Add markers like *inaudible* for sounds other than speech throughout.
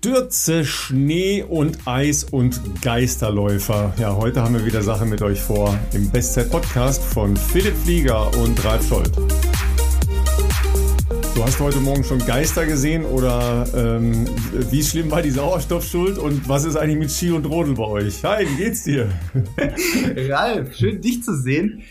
Stürze, Schnee und Eis und Geisterläufer. Ja, heute haben wir wieder Sachen mit euch vor im Bestzeit-Podcast von Philipp Flieger und Ralf Scholz. Du hast heute Morgen schon Geister gesehen oder ähm, wie schlimm war die Sauerstoffschuld und was ist eigentlich mit Ski und Rodel bei euch? Hi, wie geht's dir? *laughs* Ralf, schön dich zu sehen.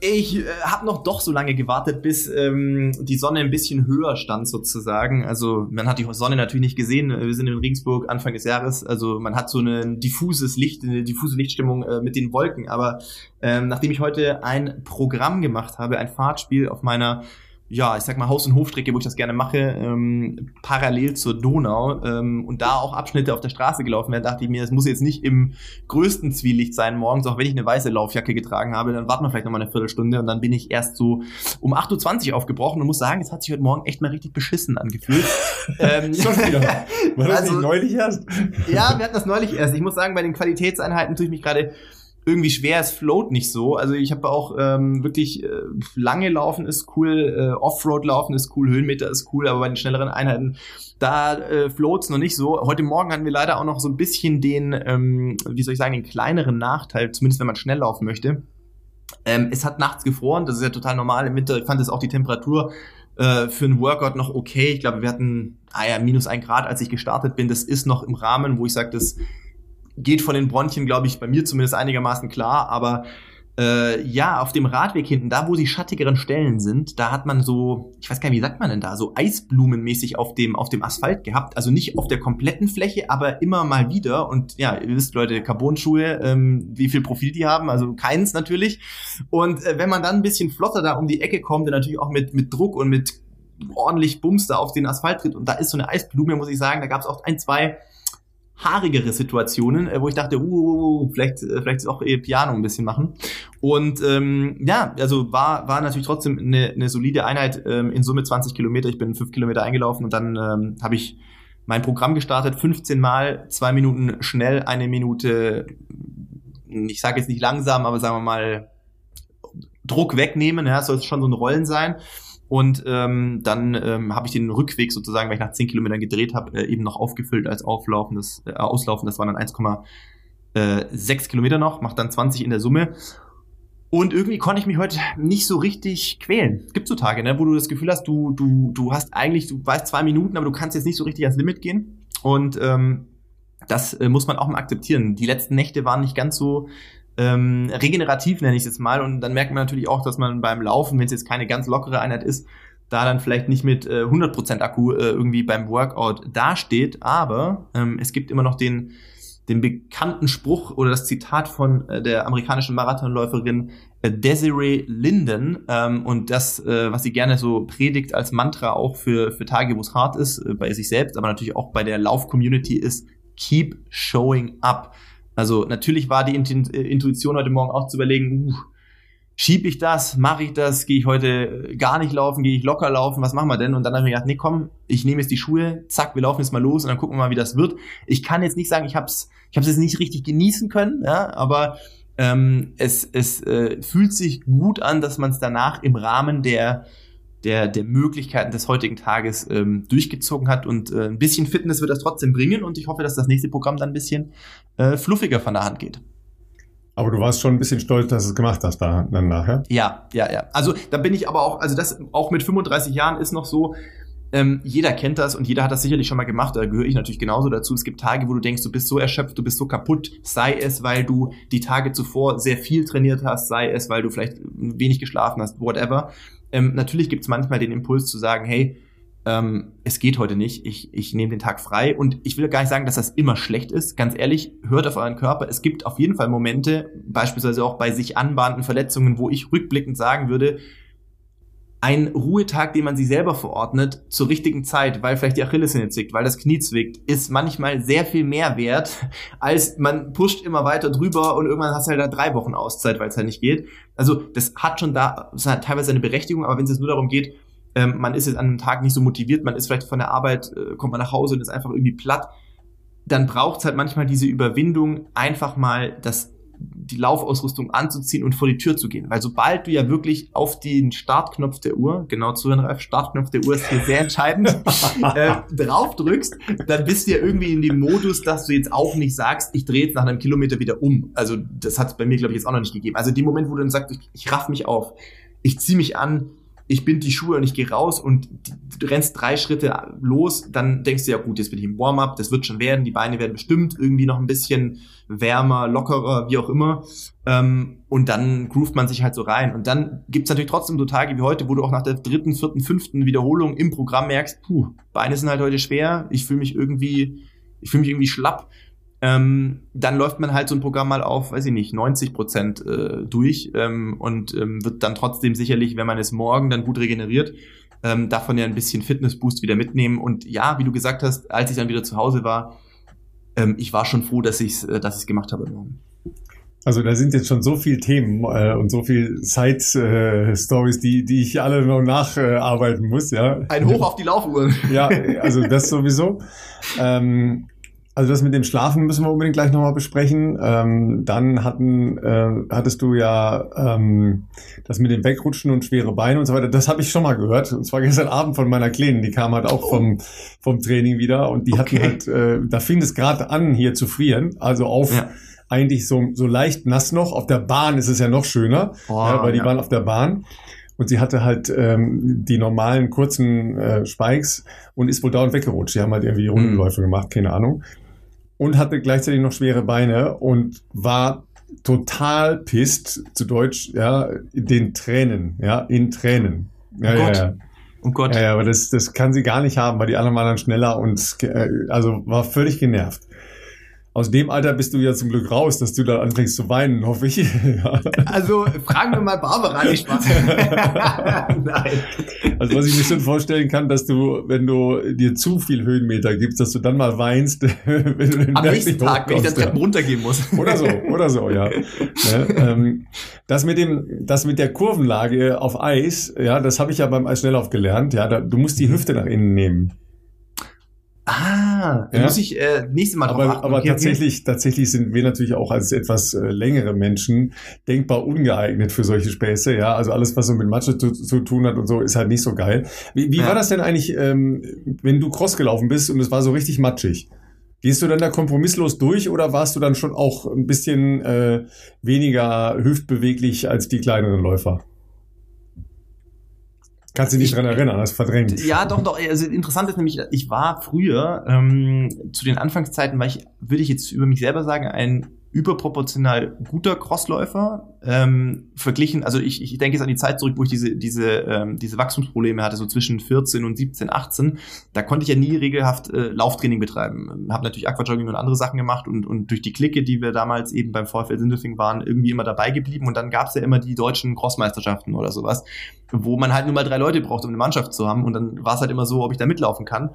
Ich äh, habe noch doch so lange gewartet, bis ähm, die Sonne ein bisschen höher stand sozusagen. Also man hat die Sonne natürlich nicht gesehen. Wir sind in Regensburg Anfang des Jahres. Also man hat so ein diffuses Licht, eine diffuse Lichtstimmung äh, mit den Wolken. Aber ähm, nachdem ich heute ein Programm gemacht habe, ein Fahrtspiel auf meiner ja, ich sag mal Haus- und Hofstrecke, wo ich das gerne mache, ähm, parallel zur Donau ähm, und da auch Abschnitte auf der Straße gelaufen werden, dachte ich mir, es muss jetzt nicht im größten Zwielicht sein morgens, auch wenn ich eine weiße Laufjacke getragen habe, dann warten wir vielleicht noch mal eine Viertelstunde und dann bin ich erst so um 8.20 Uhr aufgebrochen und muss sagen, es hat sich heute Morgen echt mal richtig beschissen angefühlt. *laughs* ähm, Schon wieder. War das also, nicht neulich erst? ja, wir hatten das neulich erst. Ich muss sagen, bei den Qualitätseinheiten tue ich mich gerade irgendwie schwer, es float nicht so. Also ich habe auch ähm, wirklich äh, lange laufen ist cool, äh, Offroad laufen ist cool, Höhenmeter ist cool, aber bei den schnelleren Einheiten, da äh, float's noch nicht so. Heute Morgen hatten wir leider auch noch so ein bisschen den, ähm, wie soll ich sagen, den kleineren Nachteil, zumindest wenn man schnell laufen möchte. Ähm, es hat nachts gefroren, das ist ja total normal im Winter. Fand es auch die Temperatur äh, für einen Workout noch okay. Ich glaube, wir hatten ah ja, minus ein Grad, als ich gestartet bin. Das ist noch im Rahmen, wo ich sage, das geht von den Bronchien, glaube ich, bei mir zumindest einigermaßen klar, aber äh, ja, auf dem Radweg hinten, da wo die schattigeren Stellen sind, da hat man so, ich weiß gar nicht, wie sagt man denn da, so Eisblumenmäßig auf dem, auf dem Asphalt gehabt. Also nicht auf der kompletten Fläche, aber immer mal wieder. Und ja, ihr wisst, Leute, Carbon-Schuhe, ähm, wie viel Profil die haben, also keins natürlich. Und äh, wenn man dann ein bisschen flotter da um die Ecke kommt, dann natürlich auch mit, mit Druck und mit ordentlich Bums da auf den Asphalt tritt und da ist so eine Eisblume, muss ich sagen, da gab es auch ein, zwei haarigere Situationen, äh, wo ich dachte, uh, uh, uh vielleicht, äh, vielleicht auch eh Piano ein bisschen machen. Und ähm, ja, also war, war natürlich trotzdem eine, eine solide Einheit, ähm, in Summe 20 Kilometer. Ich bin fünf Kilometer eingelaufen und dann ähm, habe ich mein Programm gestartet, 15 Mal, zwei Minuten schnell, eine Minute, ich sage jetzt nicht langsam, aber sagen wir mal Druck wegnehmen, ja, soll schon so ein Rollen sein. Und ähm, dann ähm, habe ich den Rückweg sozusagen, weil ich nach 10 Kilometern gedreht habe, äh, eben noch aufgefüllt als Auflaufendes, äh, Auslaufen. Das waren dann 1,6 äh, Kilometer noch, macht dann 20 in der Summe. Und irgendwie konnte ich mich heute nicht so richtig quälen. Es gibt so Tage, ne, wo du das Gefühl hast, du, du, du hast eigentlich, du weißt zwei Minuten, aber du kannst jetzt nicht so richtig ans Limit gehen. Und ähm, das äh, muss man auch mal akzeptieren. Die letzten Nächte waren nicht ganz so ähm, regenerativ, nenne ich es jetzt mal. Und dann merkt man natürlich auch, dass man beim Laufen, wenn es jetzt keine ganz lockere Einheit ist, da dann vielleicht nicht mit äh, 100% Akku äh, irgendwie beim Workout dasteht. Aber ähm, es gibt immer noch den, den bekannten Spruch oder das Zitat von äh, der amerikanischen Marathonläuferin äh, Desiree Linden ähm, und das, äh, was sie gerne so predigt als Mantra auch für, für Tage, wo es hart ist, äh, bei sich selbst, aber natürlich auch bei der Lauf-Community ist Keep showing up. Also natürlich war die äh, Intuition heute Morgen auch zu überlegen, uh, schieb ich das, mache ich das, gehe ich heute äh, gar nicht laufen, gehe ich locker laufen, was machen wir denn? Und dann habe ich mir gedacht, nee, komm, ich nehme jetzt die Schuhe, zack, wir laufen jetzt mal los und dann gucken wir mal, wie das wird. Ich kann jetzt nicht sagen, ich habe es ich hab's jetzt nicht richtig genießen können, ja, aber ähm, es, es äh, fühlt sich gut an, dass man es danach im Rahmen der der, der Möglichkeiten des heutigen Tages ähm, durchgezogen hat. Und äh, ein bisschen Fitness wird das trotzdem bringen. Und ich hoffe, dass das nächste Programm dann ein bisschen äh, fluffiger von der Hand geht. Aber du warst schon ein bisschen stolz, dass du es gemacht hast da, dann nachher. Ja, ja, ja. Also da bin ich aber auch, also das auch mit 35 Jahren ist noch so, ähm, jeder kennt das und jeder hat das sicherlich schon mal gemacht, da gehöre ich natürlich genauso dazu. Es gibt Tage, wo du denkst, du bist so erschöpft, du bist so kaputt, sei es, weil du die Tage zuvor sehr viel trainiert hast, sei es, weil du vielleicht wenig geschlafen hast, whatever. Ähm, natürlich gibt es manchmal den Impuls zu sagen, hey, ähm, es geht heute nicht, ich, ich nehme den Tag frei und ich will gar nicht sagen, dass das immer schlecht ist. Ganz ehrlich, hört auf euren Körper. Es gibt auf jeden Fall Momente, beispielsweise auch bei sich anbahnenden Verletzungen, wo ich rückblickend sagen würde, ein Ruhetag, den man sich selber verordnet, zur richtigen Zeit, weil vielleicht die Achillessehne zwickt, weil das Knie zwickt, ist manchmal sehr viel mehr wert, als man pusht immer weiter drüber und irgendwann hast du halt da drei Wochen Auszeit, weil es halt nicht geht. Also das hat schon da hat teilweise eine Berechtigung, aber wenn es jetzt nur darum geht, ähm, man ist jetzt an einem Tag nicht so motiviert, man ist vielleicht von der Arbeit, äh, kommt man nach Hause und ist einfach irgendwie platt, dann braucht es halt manchmal diese Überwindung, einfach mal das die Laufausrüstung anzuziehen und vor die Tür zu gehen. Weil sobald du ja wirklich auf den Startknopf der Uhr, genau zuhören, Ralf, Startknopf der Uhr ist hier sehr entscheidend, *laughs* äh, drauf drückst, dann bist du ja irgendwie in dem Modus, dass du jetzt auch nicht sagst, ich drehe jetzt nach einem Kilometer wieder um. Also das hat es bei mir, glaube ich, jetzt auch noch nicht gegeben. Also dem Moment, wo du dann sagst, ich, ich raff mich auf, ich ziehe mich an, ich bind die Schuhe und ich gehe raus und du rennst drei Schritte los, dann denkst du ja gut, jetzt bin ich im Warm-up, das wird schon werden, die Beine werden bestimmt irgendwie noch ein bisschen wärmer, lockerer, wie auch immer. Ähm, und dann groovt man sich halt so rein. Und dann gibt's natürlich trotzdem so Tage wie heute, wo du auch nach der dritten, vierten, fünften Wiederholung im Programm merkst, puh, Beine sind halt heute schwer, ich fühle mich irgendwie, ich fühle mich irgendwie schlapp ähm, dann läuft man halt so ein Programm mal auf, weiß ich nicht, 90 Prozent äh, durch ähm, und ähm, wird dann trotzdem sicherlich, wenn man es morgen dann gut regeneriert, ähm, davon ja ein bisschen Fitnessboost wieder mitnehmen. Und ja, wie du gesagt hast, als ich dann wieder zu Hause war, ähm, ich war schon froh, dass ich es äh, dass ich's gemacht habe morgen. Also da sind jetzt schon so viele Themen äh, und so viele Side-Stories, äh, die, die ich alle noch nacharbeiten äh, muss, ja. Ein Hoch auf die Laufuhren. ja, also das sowieso. *laughs* Ähm, also das mit dem Schlafen müssen wir unbedingt gleich nochmal besprechen. Ähm, dann hatten, äh, hattest du ja ähm, das mit dem Wegrutschen und schwere Beine und so weiter. Das habe ich schon mal gehört. Und zwar gestern Abend von meiner Kleinen. Die kam halt auch vom, vom Training wieder und die okay. hatten halt, äh, da fing es gerade an, hier zu frieren. Also auf ja. eigentlich so, so leicht nass noch. Auf der Bahn ist es ja noch schöner, oh, ja, weil die ja. waren auf der Bahn. Und sie hatte halt ähm, die normalen kurzen äh, Spikes und ist wohl dauernd weggerutscht. Die haben halt irgendwie Rundenläufe mhm. gemacht, keine Ahnung und hatte gleichzeitig noch schwere Beine und war total pisst, zu Deutsch, ja, in den Tränen, ja, in Tränen. Ja, oh Gott. Ja, ja. Oh Gott. Ja, aber das, das kann sie gar nicht haben, weil die anderen waren dann schneller und äh, also war völlig genervt aus dem Alter bist du ja zum Glück raus, dass du da anfängst zu weinen, hoffe ich. *laughs* also fragen wir mal Barbara, nicht Spaß. *laughs* Nein. Also was ich mir schon vorstellen kann, dass du, wenn du dir zu viel Höhenmeter gibst, dass du dann mal weinst, *laughs* wenn du den Am nächsten Tag, wenn ich dann Treppen runtergehen muss. Oder so, oder so, ja. ja ähm, das mit dem, das mit der Kurvenlage auf Eis, ja, das habe ich ja beim Eisschnelllauf gelernt. Ja, da, du musst die Hüfte nach innen nehmen. Ah, ja? muss ich äh, nächstes Mal drauf aber, achten. Aber okay, tatsächlich, okay. tatsächlich sind wir natürlich auch als etwas äh, längere Menschen denkbar ungeeignet für solche Späße. Ja, also alles, was so mit Matsche zu, zu tun hat und so, ist halt nicht so geil. Wie, wie ja. war das denn eigentlich, ähm, wenn du Cross gelaufen bist und es war so richtig matschig? Gehst du dann da kompromisslos durch oder warst du dann schon auch ein bisschen äh, weniger hüftbeweglich als die kleineren Läufer? Kannst du dich dran erinnern, das verdrängt. Ja, doch, doch. Also interessant ist nämlich, ich war früher, ähm, zu den Anfangszeiten war ich, würde ich jetzt über mich selber sagen, ein überproportional guter Crossläufer. Ähm, verglichen, also ich, ich denke jetzt an die Zeit zurück, wo ich diese, diese, ähm, diese Wachstumsprobleme hatte, so zwischen 14 und 17, 18. Da konnte ich ja nie regelhaft äh, Lauftraining betreiben. Habe natürlich Aquajogging und andere Sachen gemacht und, und durch die Clique, die wir damals eben beim VfL Sindelfing waren, irgendwie immer dabei geblieben. Und dann gab es ja immer die deutschen Crossmeisterschaften oder sowas, wo man halt nur mal drei Leute braucht, um eine Mannschaft zu haben. Und dann war es halt immer so, ob ich da mitlaufen kann.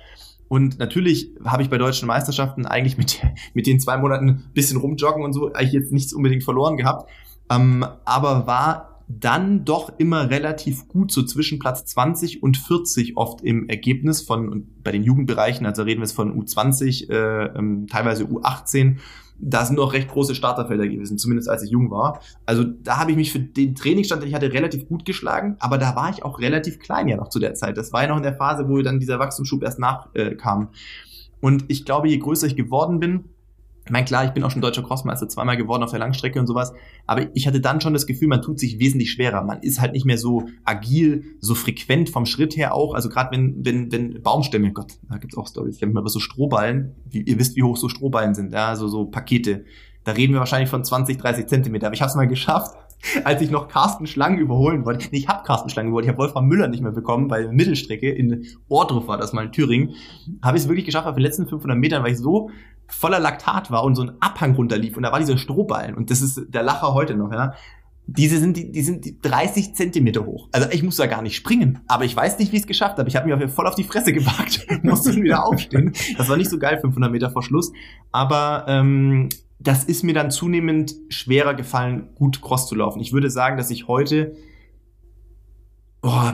Und natürlich habe ich bei deutschen Meisterschaften eigentlich mit, *laughs* mit den zwei Monaten bisschen rumjoggen und so eigentlich jetzt nichts unbedingt verloren gehabt. Ähm, aber war dann doch immer relativ gut, so zwischen Platz 20 und 40 oft im Ergebnis von, bei den Jugendbereichen, also reden wir jetzt von U20, äh, ähm, teilweise U18 da sind noch recht große Starterfelder gewesen, zumindest als ich jung war. Also da habe ich mich für den Trainingsstand, den ich hatte, relativ gut geschlagen, aber da war ich auch relativ klein ja noch zu der Zeit. Das war ja noch in der Phase, wo dann dieser Wachstumsschub erst nachkam. Äh, und ich glaube, je größer ich geworden bin, ich meine, klar, ich bin auch schon deutscher Crossmeister zweimal geworden auf der Langstrecke und sowas, aber ich hatte dann schon das Gefühl, man tut sich wesentlich schwerer. Man ist halt nicht mehr so agil, so frequent vom Schritt her auch. Also gerade wenn, wenn, wenn Baumstämme, Gott, da gibt's auch Stories. Ich habe mal so Strohballen, wie, ihr wisst, wie hoch so Strohballen sind, ja, also so Pakete. Da reden wir wahrscheinlich von 20, 30 Zentimeter. Aber ich habe es mal geschafft, *laughs* als ich noch Carsten Schlang überholen wollte. Nee, ich habe Carsten Schlang überholt. Ich habe Wolfram Müller nicht mehr bekommen, weil Mittelstrecke in Ordruf war das mal in Thüringen. Habe ich es wirklich geschafft, auf den letzten 500 Metern, weil ich so voller Laktat war und so ein Abhang runterlief und da war dieser Strohballen und das ist der Lacher heute noch, ja. Diese sind die, die sind die 30 Zentimeter hoch. Also ich muss da gar nicht springen, aber ich weiß nicht, wie ich es geschafft habe. Ich habe mich voll auf die Fresse gewagt, *laughs* musste wieder aufstehen. Das war nicht so geil, 500 Meter vor Schluss. Aber ähm, das ist mir dann zunehmend schwerer gefallen, gut Cross zu laufen. Ich würde sagen, dass ich heute oh,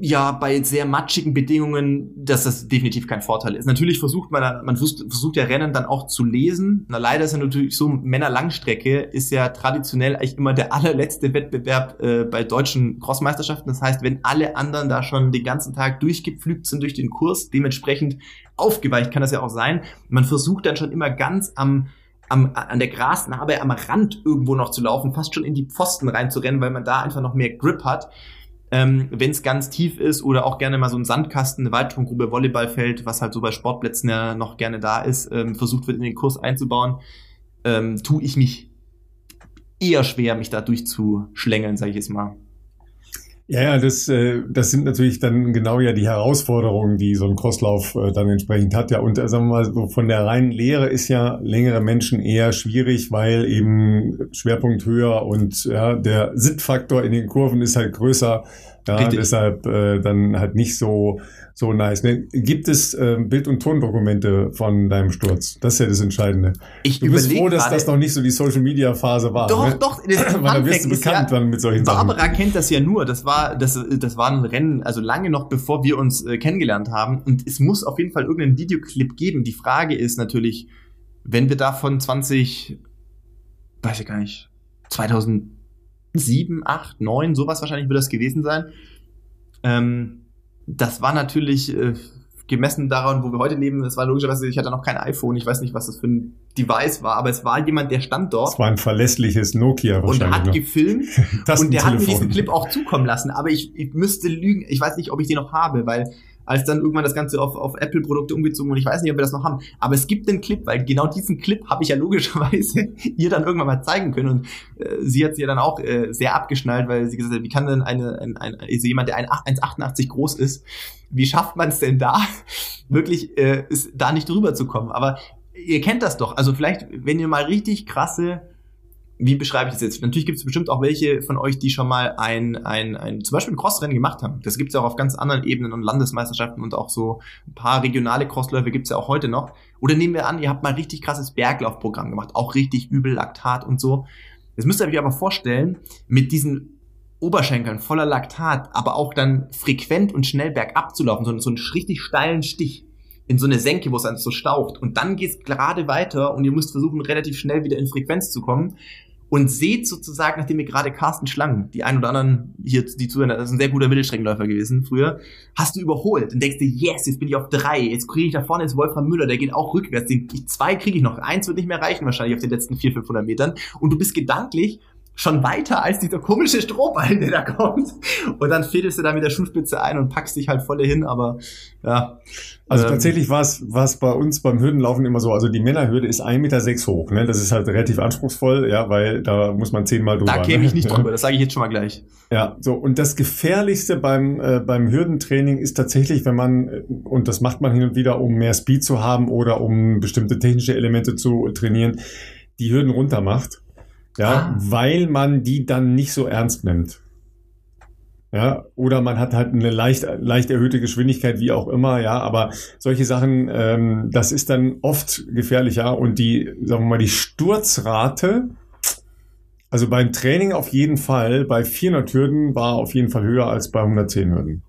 ja bei sehr matschigen Bedingungen, dass das definitiv kein Vorteil ist. Natürlich versucht man, man versucht, ja Rennen dann auch zu lesen. Na leider ist ja natürlich so Männer-Langstrecke ist ja traditionell eigentlich immer der *laughs* allerletzte Wettbewerb äh, bei deutschen Crossmeisterschaften. Das heißt, wenn alle anderen da schon den ganzen Tag durchgepflügt sind durch den Kurs, dementsprechend aufgeweicht kann das ja auch sein. Man versucht dann schon immer ganz am am, an der Grasnarbe am Rand irgendwo noch zu laufen, fast schon in die Pfosten reinzurennen, weil man da einfach noch mehr Grip hat ähm, wenn es ganz tief ist oder auch gerne mal so ein Sandkasten, eine Waldturmgrube, Volleyballfeld, was halt so bei Sportplätzen ja noch gerne da ist, ähm, versucht wird in den Kurs einzubauen, ähm, tue ich mich eher schwer, mich da durchzuschlängeln, sage ich jetzt mal. Ja, ja, das, äh, das sind natürlich dann genau ja die Herausforderungen, die so ein Crosslauf äh, dann entsprechend hat. Ja, und äh, sagen wir mal, so von der reinen Lehre ist ja längere Menschen eher schwierig, weil eben Schwerpunkt höher und ja, der Sittfaktor in den Kurven ist halt größer. Ja, Richtig. deshalb äh, dann halt nicht so so nice. Ne? Gibt es äh, Bild- und Tondokumente von deinem Sturz? Das ist ja das Entscheidende. Ich du bist froh, dass das noch nicht so die Social-Media-Phase war. Doch, ne? doch. Das *clears throat* Weil da wirst du bekannt ja, dann mit solchen Barbara Sachen. Barbara kennt das ja nur. Das war, das, das war ein Rennen, also lange noch bevor wir uns äh, kennengelernt haben. Und es muss auf jeden Fall irgendeinen Videoclip geben. Die Frage ist natürlich, wenn wir davon 20, weiß ich gar nicht, 2007, 8, 9, sowas wahrscheinlich wird das gewesen sein. Ähm, das war natürlich äh, gemessen daran, wo wir heute leben, das war logischerweise, ich hatte noch kein iPhone, ich weiß nicht, was das für ein Device war, aber es war jemand, der stand dort. Es war ein verlässliches Nokia wahrscheinlich. Und hat noch. gefilmt *laughs* und der hat mir diesen Clip auch zukommen lassen, aber ich, ich müsste lügen, ich weiß nicht, ob ich den noch habe, weil als dann irgendwann das Ganze auf, auf Apple-Produkte umgezogen und ich weiß nicht, ob wir das noch haben. Aber es gibt den Clip, weil genau diesen Clip habe ich ja logischerweise *laughs* ihr dann irgendwann mal zeigen können. Und äh, sie hat sie ja dann auch äh, sehr abgeschnallt, weil sie gesagt hat, wie kann denn eine, ein, ein, also jemand, der 1,88 groß ist, wie schafft man es denn da, *laughs* wirklich äh, ist, da nicht drüber zu kommen? Aber ihr kennt das doch. Also vielleicht, wenn ihr mal richtig krasse wie beschreibe ich das jetzt? Natürlich gibt es bestimmt auch welche von euch, die schon mal ein, ein, ein zum Beispiel ein Crossrennen gemacht haben. Das gibt es ja auch auf ganz anderen Ebenen und Landesmeisterschaften und auch so ein paar regionale Crossläufe gibt es ja auch heute noch. Oder nehmen wir an, ihr habt mal richtig krasses Berglaufprogramm gemacht, auch richtig übel Laktat und so. Das müsst ihr euch aber vorstellen, mit diesen Oberschenkeln voller Laktat, aber auch dann frequent und schnell bergab zu laufen, so, so einen richtig steilen Stich in so eine Senke, wo es dann so staucht. Und dann geht's gerade weiter und ihr müsst versuchen, relativ schnell wieder in Frequenz zu kommen und seht sozusagen, nachdem ihr gerade Carsten Schlangen, die ein oder anderen hier, die zuhören, das ist ein sehr guter Mittelstreckenläufer gewesen früher, hast du überholt und denkst dir, yes, jetzt bin ich auf drei, jetzt kriege ich da vorne jetzt Wolfram Müller, der geht auch rückwärts, den, zwei kriege ich noch, eins wird nicht mehr reichen wahrscheinlich auf den letzten vier, 500 Metern. Und du bist gedanklich schon weiter als dieser komische Strohballen, der da kommt. Und dann fädelst du da mit der Schuhspitze ein und packst dich halt volle hin, aber ja. Also ähm, tatsächlich war es was bei uns beim Hürdenlaufen immer so, also die Männerhürde ist 1,6 Meter sechs hoch, ne? Das ist halt relativ anspruchsvoll, ja, weil da muss man zehnmal drüber. Da käme ich ne? nicht *laughs* drüber, das sage ich jetzt schon mal gleich. Ja, so und das Gefährlichste beim, äh, beim Hürdentraining ist tatsächlich, wenn man, und das macht man hin und wieder, um mehr Speed zu haben oder um bestimmte technische Elemente zu trainieren, die Hürden runter macht ja, ah. weil man die dann nicht so ernst nimmt. Ja, oder man hat halt eine leicht, leicht erhöhte Geschwindigkeit, wie auch immer, ja, aber solche Sachen, ähm, das ist dann oft gefährlicher und die, sagen wir mal, die Sturzrate, also beim Training auf jeden Fall, bei 400 Hürden war auf jeden Fall höher als bei 110 Hürden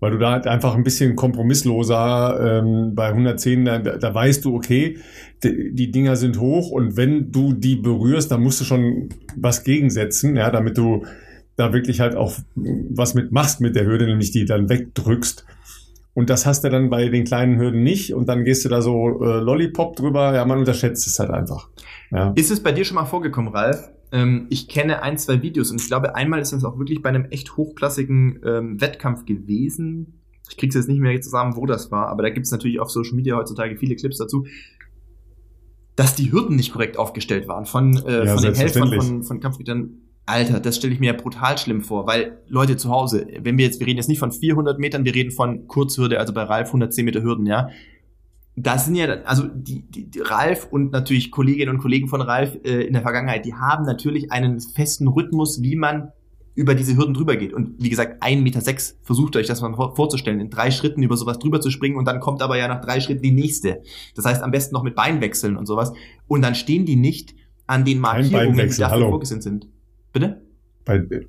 weil du da halt einfach ein bisschen kompromissloser ähm, bei 110, da, da weißt du, okay, die, die Dinger sind hoch und wenn du die berührst, dann musst du schon was gegensetzen, ja, damit du da wirklich halt auch was mit machst mit der Hürde, nämlich die dann wegdrückst. Und das hast du dann bei den kleinen Hürden nicht und dann gehst du da so äh, Lollipop drüber, ja, man unterschätzt es halt einfach. Ja. Ist es bei dir schon mal vorgekommen, Ralf, ähm, ich kenne ein, zwei Videos und ich glaube, einmal ist das auch wirklich bei einem echt hochklassigen ähm, Wettkampf gewesen. Ich krieg's jetzt nicht mehr zusammen, wo das war, aber da gibt's natürlich auf Social Media heutzutage viele Clips dazu, dass die Hürden nicht korrekt aufgestellt waren von, äh, ja, von den Helfern von, von Kampfrichtern. Alter, das stelle ich mir brutal schlimm vor, weil Leute zu Hause, wenn wir jetzt, wir reden jetzt nicht von 400 Metern, wir reden von Kurzhürde, also bei Ralf 110 Meter Hürden, ja das sind ja, also die, die, die Ralf und natürlich Kolleginnen und Kollegen von Ralf äh, in der Vergangenheit, die haben natürlich einen festen Rhythmus, wie man über diese Hürden drüber geht. Und wie gesagt, 1,6 Meter sechs, versucht euch das mal vorzustellen, in drei Schritten über sowas drüber zu springen und dann kommt aber ja nach drei Schritten die nächste. Das heißt, am besten noch mit Beinwechseln und sowas. Und dann stehen die nicht an den Markierungen, die dafür vorgesehen sind. Bitte? bei,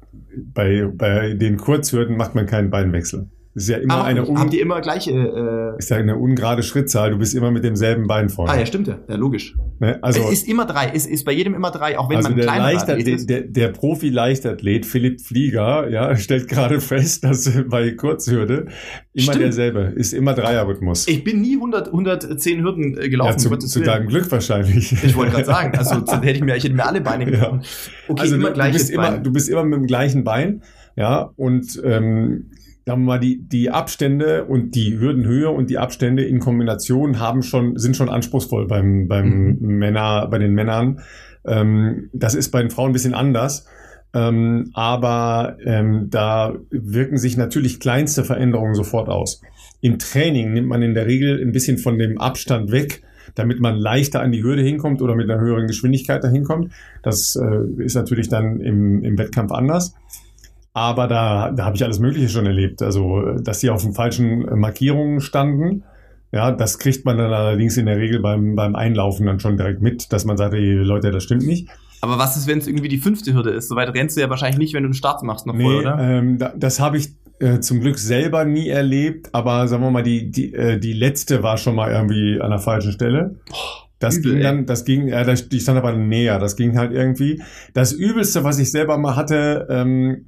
bei, bei den Kurzhürden macht man keinen Beinwechsel. Das ist ja immer Aber eine, un, habt ihr immer gleiche. Äh, ist ja eine ungerade Schrittzahl. Du bist immer mit demselben Bein vorne. ah, ja, stimmt ja. Ja, logisch. Ne? Also, es ist immer drei. Es ist bei jedem immer drei, auch wenn also man der, kleiner Leichtathlet, ist. der, der Profi-Leichtathlet Philipp Flieger, ja, *laughs* stellt gerade fest, dass bei Kurzhürde immer Stimmt. derselbe ist, immer Dreierrhythmus. Ich bin nie 100, 110 Hürden äh, gelaufen. ja, zu, zu deinem Glück wahrscheinlich. Ich wollte gerade sagen, also *laughs* zu- hätte ich mir, ich hätte mir alle Beine Ja. gebrochen. Okay, also immer du, du, gleiches bist immer, Bein. du bist immer mit dem gleichen Bein, ja, und ähm, sagen wir mal, die, die Abstände und die Hürdenhöhe und die Abstände in Kombination haben schon, sind schon anspruchsvoll beim, beim Mhm. Männer, bei den Männern. Ähm, das ist bei den Frauen ein bisschen anders. Ähm, aber ähm, da wirken sich natürlich kleinste Veränderungen sofort aus. Im Training nimmt man in der Regel ein bisschen von dem Abstand weg, damit man leichter an die Hürde hinkommt oder mit einer höheren Geschwindigkeit dahin kommt. Das äh, ist natürlich dann im, im Wettkampf anders. Aber da, da habe ich alles Mögliche schon erlebt. Also, dass sie auf den falschen Markierungen standen. Ja, das kriegt man dann allerdings in der Regel beim, beim Einlaufen dann schon direkt mit, dass man sagt, ey, Leute, das stimmt nicht. Aber was ist, wenn es irgendwie die fünfte Hürde ist? Soweit rennst du ja wahrscheinlich nicht, wenn du einen Start machst noch voll, oder? ähm, da, das habe ich äh, zum Glück selber nie erlebt, aber sagen wir mal, die, die, äh, die letzte war schon mal irgendwie an der falschen Stelle. Das übel, ging dann, das ging, ja, das, die stand aber näher, das ging halt irgendwie. Das Übelste, was ich selber mal hatte, ähm,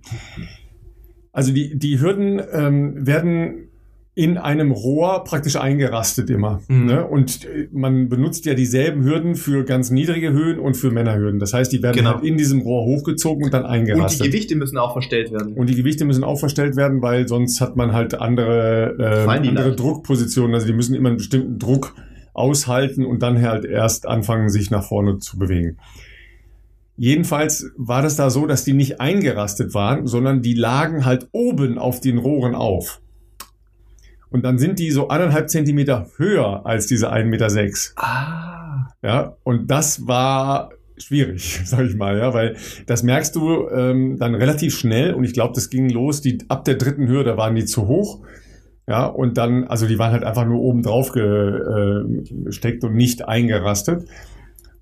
also die, die Hürden ähm, werden in einem Rohr praktisch eingerastet immer. Mhm. Ne? Und äh, man benutzt ja dieselben Hürden für ganz niedrige Höhen und für Männerhürden. Das heißt, die werden Genau. halt in diesem Rohr hochgezogen und dann Und eingerastet. die Gewichte müssen auch verstellt werden. Und die Gewichte müssen auch verstellt werden, weil sonst hat man halt andere, äh, andere leicht. Druckpositionen. Also die müssen immer einen bestimmten Druck aushalten und dann halt erst anfangen, sich nach vorne zu bewegen. Jedenfalls war das da so, dass die nicht eingerastet waren, sondern die lagen halt oben auf den Rohren auf. Und dann sind die so anderthalb Zentimeter höher als diese 1,6 Meter. Ah. Ja, und das war schwierig, *laughs* sag ich mal, ja, weil das merkst du ähm, dann relativ schnell und ich glaube, das ging los, die ab der dritten Hürde waren die zu hoch. Ja, und dann, also die waren halt einfach nur oben drauf äh, gesteckt und nicht eingerastet.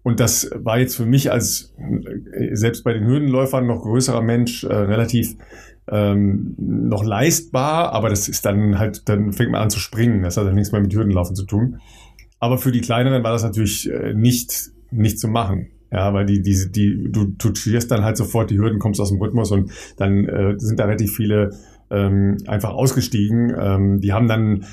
Und das war jetzt für mich als äh, selbst bei den Hürdenläufern noch größerer Mensch äh, relativ ähm, noch leistbar, aber das ist dann halt, dann fängt man an zu springen. Das hat dann nichts mehr mit Hürdenlaufen zu tun. Aber für die kleineren war das natürlich äh, nicht, nicht zu machen. Ja, weil die, die, die, du, du dann halt sofort die Hürden, kommst aus dem Rhythmus und dann äh, sind da relativ viele ähm, einfach ausgestiegen. Ähm, die haben dann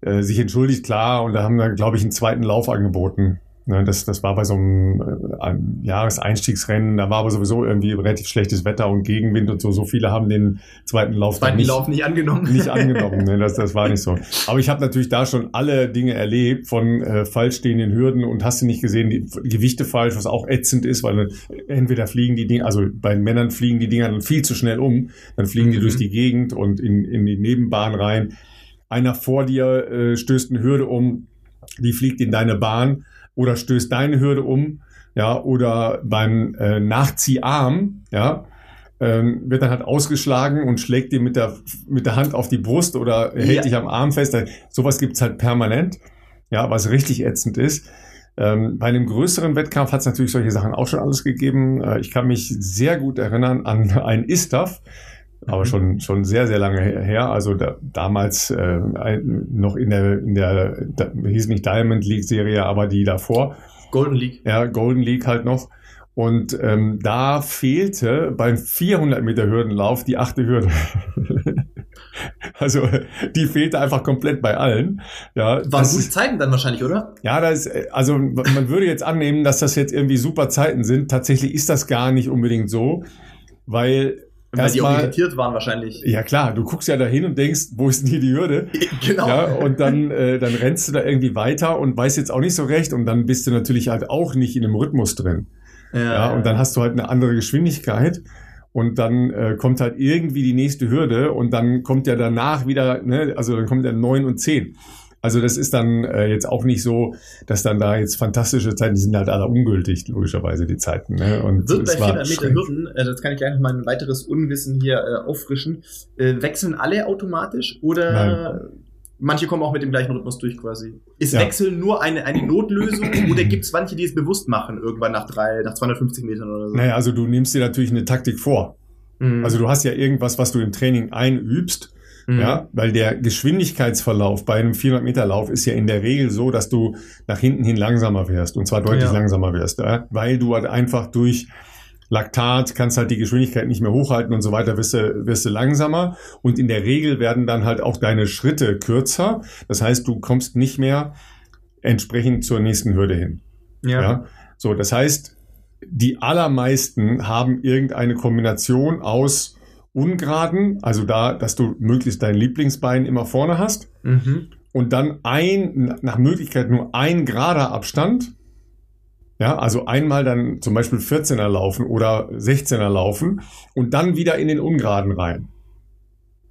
äh, sich entschuldigt, klar, und da haben dann, glaube ich, einen zweiten Lauf angeboten. Ne, das, das war bei so einem äh, einem Jahreseinstiegsrennen, da war aber sowieso irgendwie relativ schlechtes Wetter und Gegenwind und so. So viele haben den zweiten Lauf Zweiten nicht, Lauf nicht angenommen. nicht angenommen. Ne? Das, das war nicht so. *laughs* Aber ich habe natürlich da schon alle Dinge erlebt von äh, falsch stehenden Hürden und hast du nicht gesehen, die Gewichte falsch, was auch ätzend ist, weil entweder fliegen die Dinge, also bei den Männern fliegen die Dinger dann viel zu schnell um, dann fliegen die Mhm. durch die Gegend und in, in die Nebenbahn rein. Einer vor dir äh, stößt eine Hürde um, die fliegt in deine Bahn oder stößt deine Hürde um, ja, oder beim äh, Nachzieharm, ja, ähm, wird dann halt ausgeschlagen und schlägt dir mit der, mit der Hand auf die Brust oder hält Ja. dich am Arm fest. Sowas gibt's halt permanent, ja, was richtig ätzend ist. Ähm, bei einem größeren Wettkampf hat es natürlich solche Sachen auch schon alles gegeben. Äh, ich kann mich sehr gut erinnern an einen Istaf, aber Mhm. schon, schon sehr, sehr lange her. Also da, damals äh, noch in der, in der da, hieß nicht Diamond League Serie, aber die davor. Golden League. Ja, Golden League halt noch. Und ähm, da fehlte beim 400 Meter Hürdenlauf die achte Hürde. *laughs* also die fehlte einfach komplett bei allen. Ja, Waren gute Zeiten dann wahrscheinlich, oder? ja, das, ist, äh, also man würde jetzt annehmen, dass das jetzt irgendwie super Zeiten sind. Tatsächlich ist das gar nicht unbedingt so, weil Weil die auch irritiert waren wahrscheinlich. ja klar, du guckst ja dahin und denkst, wo ist denn hier die Hürde? *laughs* genau. Ja, und dann, äh, dann rennst du da irgendwie weiter und weißt jetzt auch nicht so recht und dann bist du natürlich halt auch nicht in einem Rhythmus drin. Ja, und dann hast du halt eine andere Geschwindigkeit und dann äh, kommt halt irgendwie die nächste Hürde und dann kommt ja danach wieder, ne, also dann kommt ja neun und zehn. Also das ist dann äh, jetzt auch nicht so, dass dann da jetzt fantastische Zeiten, die sind halt alle ungültig, logischerweise, die Zeiten. Ne? Und Wird bei es war 400 Meter. Hürden, äh, das kann ich gleich noch mal ein weiteres Unwissen hier äh, auffrischen, äh, wechseln alle automatisch oder manche kommen auch mit dem gleichen Rhythmus durch quasi? Ist Ja. Wechseln nur eine, eine Notlösung *clears throat* oder gibt es manche, die es bewusst machen, irgendwann nach drei, nach 250 Metern oder so? Naja, also du nimmst dir natürlich eine Taktik vor. Mhm. Also du hast ja irgendwas, was du im Training einübst. Mhm. Ja, weil der Geschwindigkeitsverlauf bei einem 400 Meter Lauf ist ja in der Regel so, dass du nach hinten hin langsamer wirst und zwar deutlich ja. langsamer wirst, ja? weil du halt einfach durch Laktat kannst halt die Geschwindigkeit nicht mehr hochhalten und so weiter, wirst du, wirst du langsamer und in der Regel werden dann halt auch deine Schritte kürzer. Das heißt, du kommst nicht mehr entsprechend zur nächsten Hürde hin. Ja. ja? So, das heißt, die allermeisten haben irgendeine Kombination aus ungeraden, also da, dass du möglichst dein Lieblingsbein immer vorne hast mhm. und dann ein, nach Möglichkeit nur ein gerader Abstand. Ja, also einmal dann zum Beispiel 14er laufen oder 16er laufen und dann wieder in den Ungeraden rein.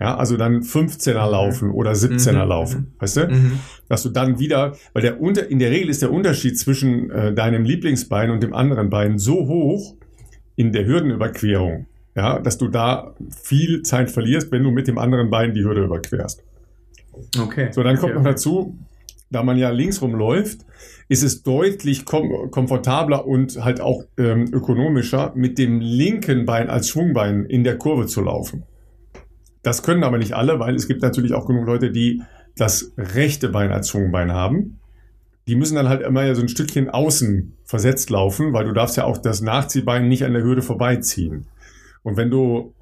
Ja, also dann 15er mhm. laufen oder 17er mhm. laufen, mhm. weißt du? Mhm. Dass du dann wieder, weil der unter, in der Regel ist der Unterschied zwischen äh, deinem Lieblingsbein und dem anderen Bein so hoch in der Hürdenüberquerung, ja, dass du da viel Zeit verlierst, wenn du mit dem anderen Bein die Hürde überquerst. Okay. So, dann kommt okay, noch dazu, da man ja links rumläuft, ist es deutlich kom komfortabler und halt auch ähm, ökonomischer, mit dem linken Bein als Schwungbein in der Kurve zu laufen. Das können aber nicht alle, weil es gibt natürlich auch genug Leute, die das rechte Bein als Schwungbein haben. Die müssen dann halt immer so ein Stückchen außen versetzt laufen, weil du darfst ja auch das Nachziehbein nicht an der Hürde vorbeiziehen. Und wenn du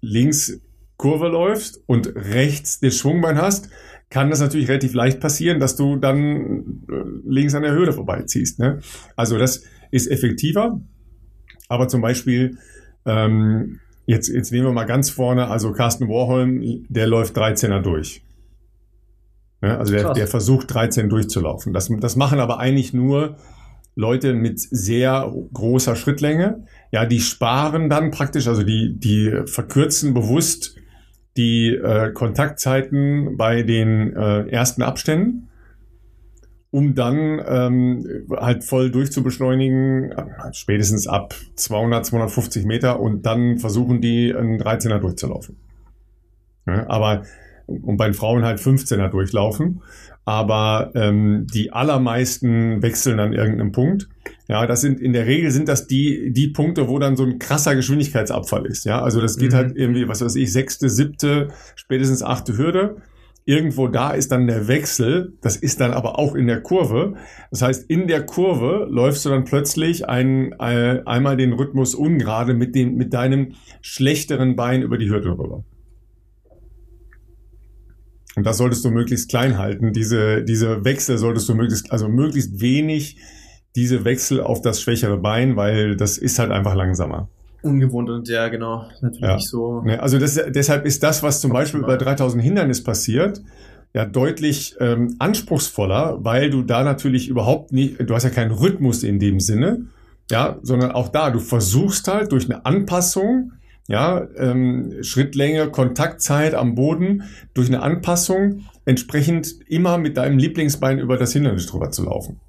links Kurve läufst und rechts das Schwungbein hast, kann das natürlich relativ leicht passieren, dass du dann äh, links an der Hürde vorbeiziehst. Ne? Also das ist effektiver, aber zum Beispiel ähm, Jetzt, jetzt nehmen wir mal ganz vorne, also Carsten Warholm, der läuft 13er durch. Ja, also der, der versucht 13 durchzulaufen. Das, das machen aber eigentlich nur Leute mit sehr großer Schrittlänge. Ja, die sparen dann praktisch, also die, die verkürzen bewusst die äh, Kontaktzeiten bei den äh, ersten Abständen um dann ähm, halt voll durchzubeschleunigen, spätestens ab 200, 250 Meter und dann versuchen die einen 13er durchzulaufen. Ja, aber und bei den Frauen halt 15er durchlaufen. Aber ähm, die allermeisten wechseln an irgendeinem Punkt. Ja, das sind in der Regel sind das die die Punkte, wo dann so ein krasser Geschwindigkeitsabfall ist. Ja, also das geht mhm. halt irgendwie, was weiß ich, sechste, siebte, spätestens achte Hürde irgendwo da ist dann der Wechsel, das ist dann aber auch in der Kurve. Das heißt, in der Kurve läufst du dann plötzlich ein, ein, einmal den Rhythmus ungerade mit, dem, mit deinem schlechteren Bein über die Hürde rüber. Und das solltest du möglichst klein halten. Diese, diese Wechsel solltest du möglichst, also möglichst wenig diese Wechsel auf das schwächere Bein, weil das ist halt einfach langsamer ungewohnt und ja, genau, natürlich ja. so. Also das, deshalb ist das, was zum Beispiel bei 3000 Hindernis passiert, ja deutlich ähm, anspruchsvoller, weil du da natürlich überhaupt nicht, du hast ja keinen Rhythmus in dem Sinne, ja, sondern auch da, du versuchst halt durch eine Anpassung, ja, ähm, Schrittlänge, Kontaktzeit am Boden, durch eine Anpassung entsprechend immer mit deinem Lieblingsbein über das Hindernis drüber zu laufen.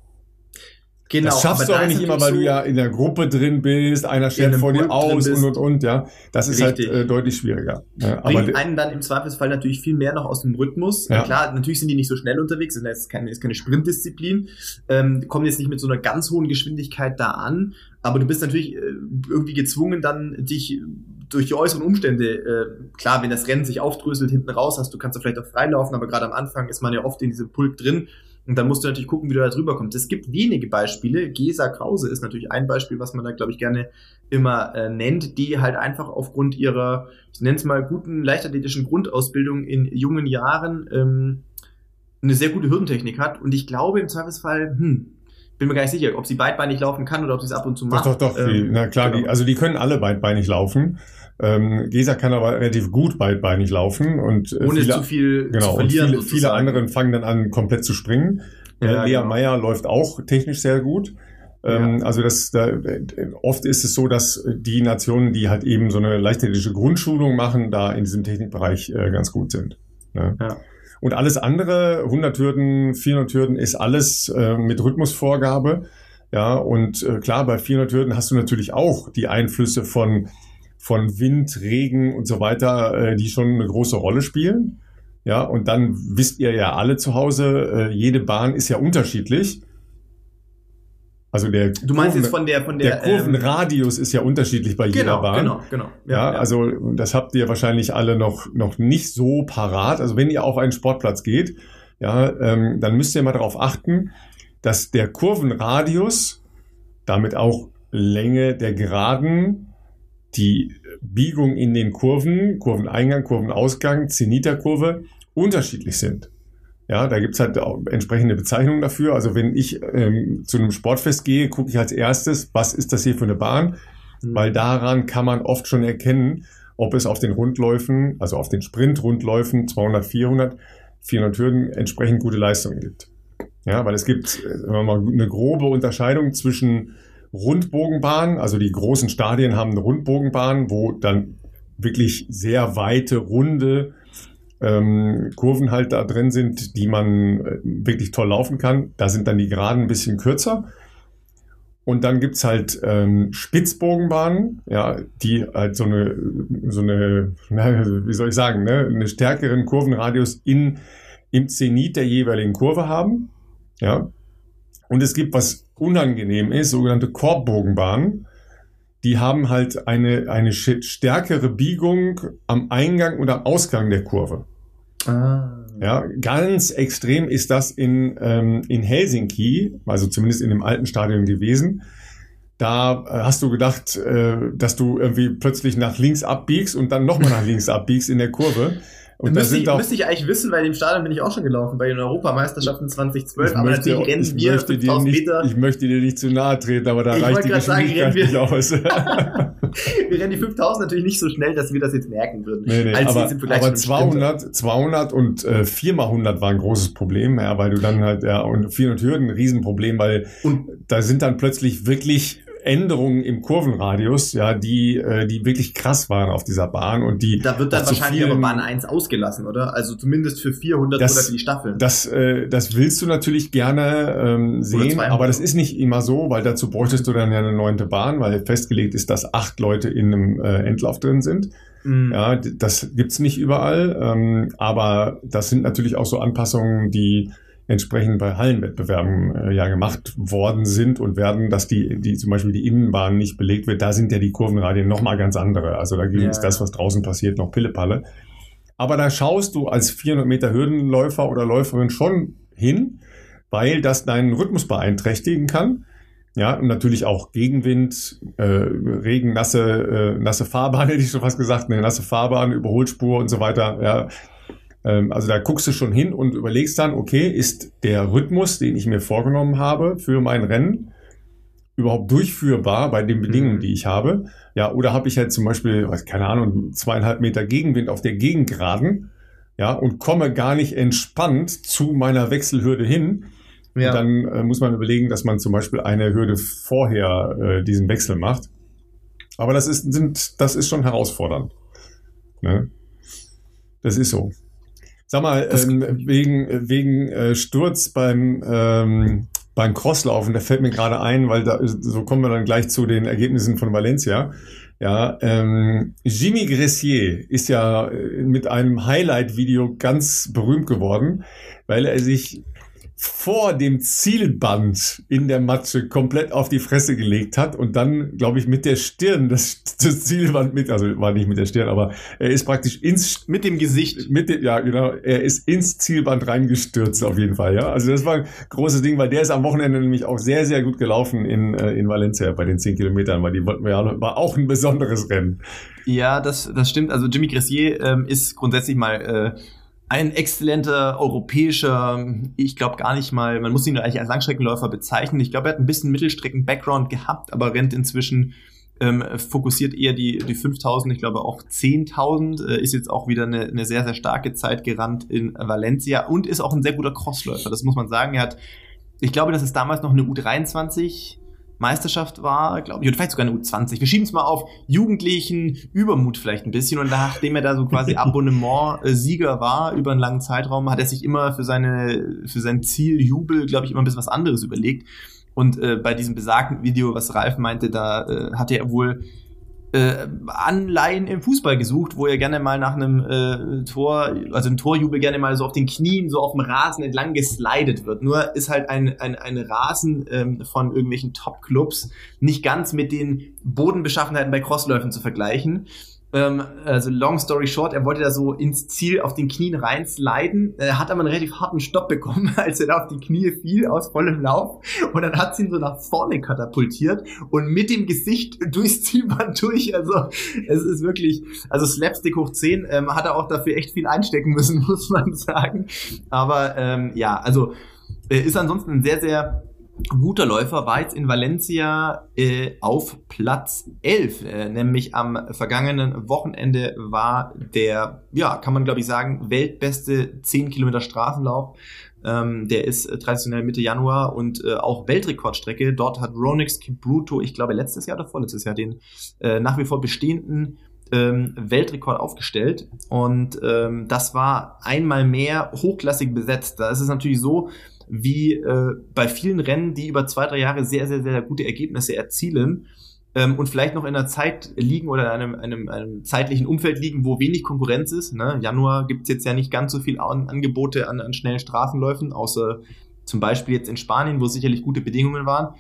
Genau, das schaffst du aber nicht immer, weil du ja in der Gruppe drin bist, einer stellt vor dir aus und und und, ja. Das ist halt, Richtig. halt äh, deutlich schwieriger. Ja, Bringt aber einen dann im Zweifelsfall natürlich viel mehr noch aus dem Rhythmus. Ja. Klar, natürlich sind die nicht so schnell unterwegs, das ist keine, ist keine Sprintdisziplin, ähm, kommen jetzt nicht mit so einer ganz hohen Geschwindigkeit da an, aber du bist natürlich äh, irgendwie gezwungen, dann dich durch die äußeren Umstände, äh, klar, wenn das Rennen sich aufdröselt hinten raus hast, du kannst da vielleicht auch freilaufen, aber gerade am Anfang ist man ja oft in diesem Pulk drin und dann musst du natürlich gucken, wie du da drüber kommst. Es gibt wenige Beispiele. Gesa Krause ist natürlich ein Beispiel, was man da, glaube ich, gerne immer äh, nennt, die halt einfach aufgrund ihrer, ich nenne es mal, guten leichtathletischen Grundausbildung in jungen Jahren ähm, eine sehr gute Hürdentechnik hat. Und ich glaube im Zweifelsfall, hm, bin mir gar nicht sicher, ob sie beidbeinig laufen kann oder ob sie es ab und zu macht. Doch, doch, doch. Ähm, die, na klar, genau. die, also die können alle beidbeinig laufen. Ähm, Gesa kann aber relativ gut beidbeinig laufen und äh, ohne viele, zu viel genau, zu verlieren. Und viele, viele anderen fangen dann an, komplett zu springen. Ja, äh, Lea genau. Meyer läuft auch technisch sehr gut. Ähm, ja. Also das, da, oft ist es so, dass die Nationen, die halt eben so eine leichtathletische Grundschulung machen, da in diesem Technikbereich äh, ganz gut sind. Ne? Ja. Und alles andere, 100 Hürden, 400 Hürden, ist alles äh, mit Rhythmusvorgabe. Ja, und äh, klar, bei 400 Hürden hast du natürlich auch die Einflüsse von von Wind, Regen und so weiter, äh, die schon eine große Rolle spielen. Ja, und dann wisst ihr ja alle zu Hause, äh, jede Bahn ist ja unterschiedlich. Also der du meinst Kurven, jetzt von der von der, der Kurvenradius ähm, ist ja unterschiedlich bei jeder genau, Bahn. Genau, genau. Ja, ja, also das habt ihr wahrscheinlich alle noch noch nicht so parat. Also wenn ihr auf einen Sportplatz geht, ja, ähm, dann müsst ihr mal darauf achten, dass der Kurvenradius, damit auch Länge der Geraden, die Biegung in den Kurven, Kurveneingang, Kurvenausgang, Zeniterkurve unterschiedlich sind. Ja, da gibt's halt auch entsprechende Bezeichnungen dafür. Also wenn ich ähm, zu einem Sportfest gehe, gucke ich als erstes, was ist das hier für eine Bahn? Mhm. Weil daran kann man oft schon erkennen, ob es auf den Rundläufen, also auf den Sprint-Rundläufen 200, 400, 400 Hürden entsprechend gute Leistungen gibt. Ja, weil es gibt äh, mal, eine grobe Unterscheidung zwischen Rundbogenbahnen, also die großen Stadien haben eine Rundbogenbahn, wo dann wirklich sehr weite, runde ähm, Kurven halt da drin sind, die man äh, wirklich toll laufen kann. Da sind dann die Geraden ein bisschen kürzer. Und dann gibt's halt ähm, Spitzbogenbahnen, ja, die halt so eine, so eine, *laughs* na, wie soll ich sagen, ne, einen stärkeren Kurvenradius in, im Zenit der jeweiligen Kurve haben. Ja. Und es gibt, was unangenehm ist, sogenannte Korbbogenbahnen. Die haben halt eine, eine stärkere Biegung am Eingang und am Ausgang der Kurve. Ah. Ja, ganz extrem ist das in, ähm, in Helsinki, also zumindest in dem alten Stadion gewesen. Da äh, hast du gedacht, äh, dass du irgendwie plötzlich nach links abbiegst und dann nochmal nach *laughs* links abbiegst in der Kurve. Und müsste, ich, müsste ich eigentlich wissen, weil im Stadion bin ich auch schon gelaufen, bei den Europameisterschaften 2012, aber möchte, natürlich rennen wir 5000 nicht, Meter. Ich möchte dir nicht zu nahe treten, aber da ich reicht die Geschwindigkeit sagen, nicht aus. *laughs* *laughs* wir rennen die 5000 natürlich nicht so schnell, dass wir das jetzt merken würden. Nee, nee, aber, aber 200, 200 und äh, 4 mal 100 war ein großes Problem, ja, weil du dann halt, ja, und 400 Hürden ein Riesenproblem, weil und da sind dann plötzlich wirklich Änderungen im Kurvenradius, ja, die, äh, die wirklich krass waren auf dieser Bahn und die. Da wird dann wahrscheinlich aber Bahn 1 ausgelassen, oder? Also zumindest für 400 das, oder für die Staffeln. Das, äh, das willst du natürlich gerne ähm, sehen, aber das ist nicht immer so, weil dazu bräuchtest du dann ja eine neunte Bahn, weil festgelegt ist, dass acht Leute in einem äh, Endlauf drin sind. Mhm. Ja, das gibt's nicht überall, ähm, aber das sind natürlich auch so Anpassungen, die entsprechend bei Hallenwettbewerben äh, ja gemacht worden sind und werden, dass die, die zum Beispiel die Innenbahn nicht belegt wird, da sind ja die Kurvenradien nochmal ganz andere. Also da ja. ist das, was draußen passiert, noch Pillepalle. Aber da schaust du als 400 Meter Hürdenläufer oder Läuferin schon hin, weil das deinen Rhythmus beeinträchtigen kann. Ja, und natürlich auch Gegenwind, äh, Regen, nasse, äh, nasse Fahrbahn, *laughs* hätte ich schon fast gesagt, eine nasse Fahrbahn, Überholspur und so weiter. Ja, also da guckst du schon hin und überlegst dann, okay, ist der Rhythmus, den ich mir vorgenommen habe für mein Rennen, überhaupt durchführbar bei den Bedingungen, mhm. die ich habe? Ja, oder habe ich halt zum Beispiel, keine Ahnung, zweieinhalb Meter Gegenwind auf der Gegengraden, ja, und komme gar nicht entspannt zu meiner Wechselhürde hin. Ja. Dann äh, muss man überlegen, dass man zum Beispiel eine Hürde vorher äh, diesen Wechsel macht. Aber das ist, sind, das ist schon herausfordernd. Ne? Das ist so. Sag mal, ähm, wegen, wegen äh, Sturz beim, ähm, beim Crosslaufen, da fällt mir gerade ein, weil da, so kommen wir dann gleich zu den Ergebnissen von Valencia. Ja, ähm, Jimmy Gressier ist ja äh, mit einem Highlight-Video ganz berühmt geworden, weil er sich vor dem Zielband in der Matsche komplett auf die Fresse gelegt hat und dann, glaube ich, mit der Stirn das, das, Zielband mit, also war nicht mit der Stirn, aber er ist praktisch ins mit dem Gesicht, mit dem, ja genau, er ist ins Zielband reingestürzt auf jeden Fall, ja. Also das war ein großes Ding, weil der ist am Wochenende nämlich auch sehr sehr gut gelaufen in äh, in Valencia bei den 10 Kilometern, weil die wollten wir ja war auch ein besonderes Rennen. Ja, das das stimmt. Also Jimmy Gressier ähm, ist grundsätzlich mal äh, ein exzellenter europäischer, ich glaube gar nicht mal, man muss ihn eigentlich als Langstreckenläufer bezeichnen. Ich glaube, er hat ein bisschen Mittelstrecken-Background gehabt, aber rennt inzwischen ähm, fokussiert eher die, die 5000, ich glaube auch 10.000, äh, ist jetzt auch wieder eine, eine sehr, sehr starke Zeit gerannt in Valencia und ist auch ein sehr guter Crossläufer, das muss man sagen. Er hat, ich glaube, das ist damals noch eine U23 Meisterschaft war, glaube ich, oder vielleicht sogar eine U20. Wir schieben es mal auf jugendlichen Übermut vielleicht ein bisschen. Und nachdem er da so quasi *laughs* Abonnement-Sieger war über einen langen Zeitraum, hat er sich immer für seine, für sein Ziel Jubel, glaube ich, immer ein bisschen was anderes überlegt. Und äh, bei diesem besagten Video, was Ralf meinte, da äh, hatte er wohl äh, Anleihen im Fußball gesucht, wo er gerne mal nach einem äh, Tor, also ein Torjubel gerne mal so auf den Knien, so auf dem Rasen entlang geslidet wird. Nur ist halt ein, ein, ein Rasen ähm, von irgendwelchen Top-Clubs nicht ganz mit den Bodenbeschaffenheiten bei Crossläufen zu vergleichen. Ähm, also long story short, er wollte da so ins Ziel auf den Knien reinsliden, äh, hat aber einen relativ harten Stopp bekommen, *laughs* als er da auf die Knie fiel aus vollem Lauf und dann hat sie ihn so nach vorne katapultiert und mit dem Gesicht durchs Zielband durch. Also es ist wirklich, also Slapstick hoch 10 ähm, hat er auch dafür echt viel einstecken müssen, *laughs* muss man sagen. Aber ähm, ja, also äh, ist ansonsten ein sehr, sehr guter Läufer war jetzt in Valencia äh, auf Platz 11, äh, nämlich am vergangenen Wochenende war der, ja, kann man glaube ich sagen, weltbeste 10 Kilometer Straßenlauf. Ähm, der ist äh, traditionell Mitte Januar und äh, auch Weltrekordstrecke. Dort hat Ronix Kipruto, ich glaube letztes Jahr oder vorletztes Jahr, den äh, nach wie vor bestehenden ähm, Weltrekord aufgestellt. Und ähm, das war einmal mehr hochklassig besetzt. Da ist es natürlich so, wie äh, bei vielen Rennen, die über zwei, drei Jahre sehr, sehr, sehr gute Ergebnisse erzielen ähm, und vielleicht noch in einer Zeit liegen oder in einem, einem, einem zeitlichen Umfeld liegen, wo wenig Konkurrenz ist. Ne? Januar gibt's jetzt ja nicht ganz so viel an Angebote an, an schnellen Straßenläufen, außer zum Beispiel jetzt in Spanien, wo sicherlich gute Bedingungen waren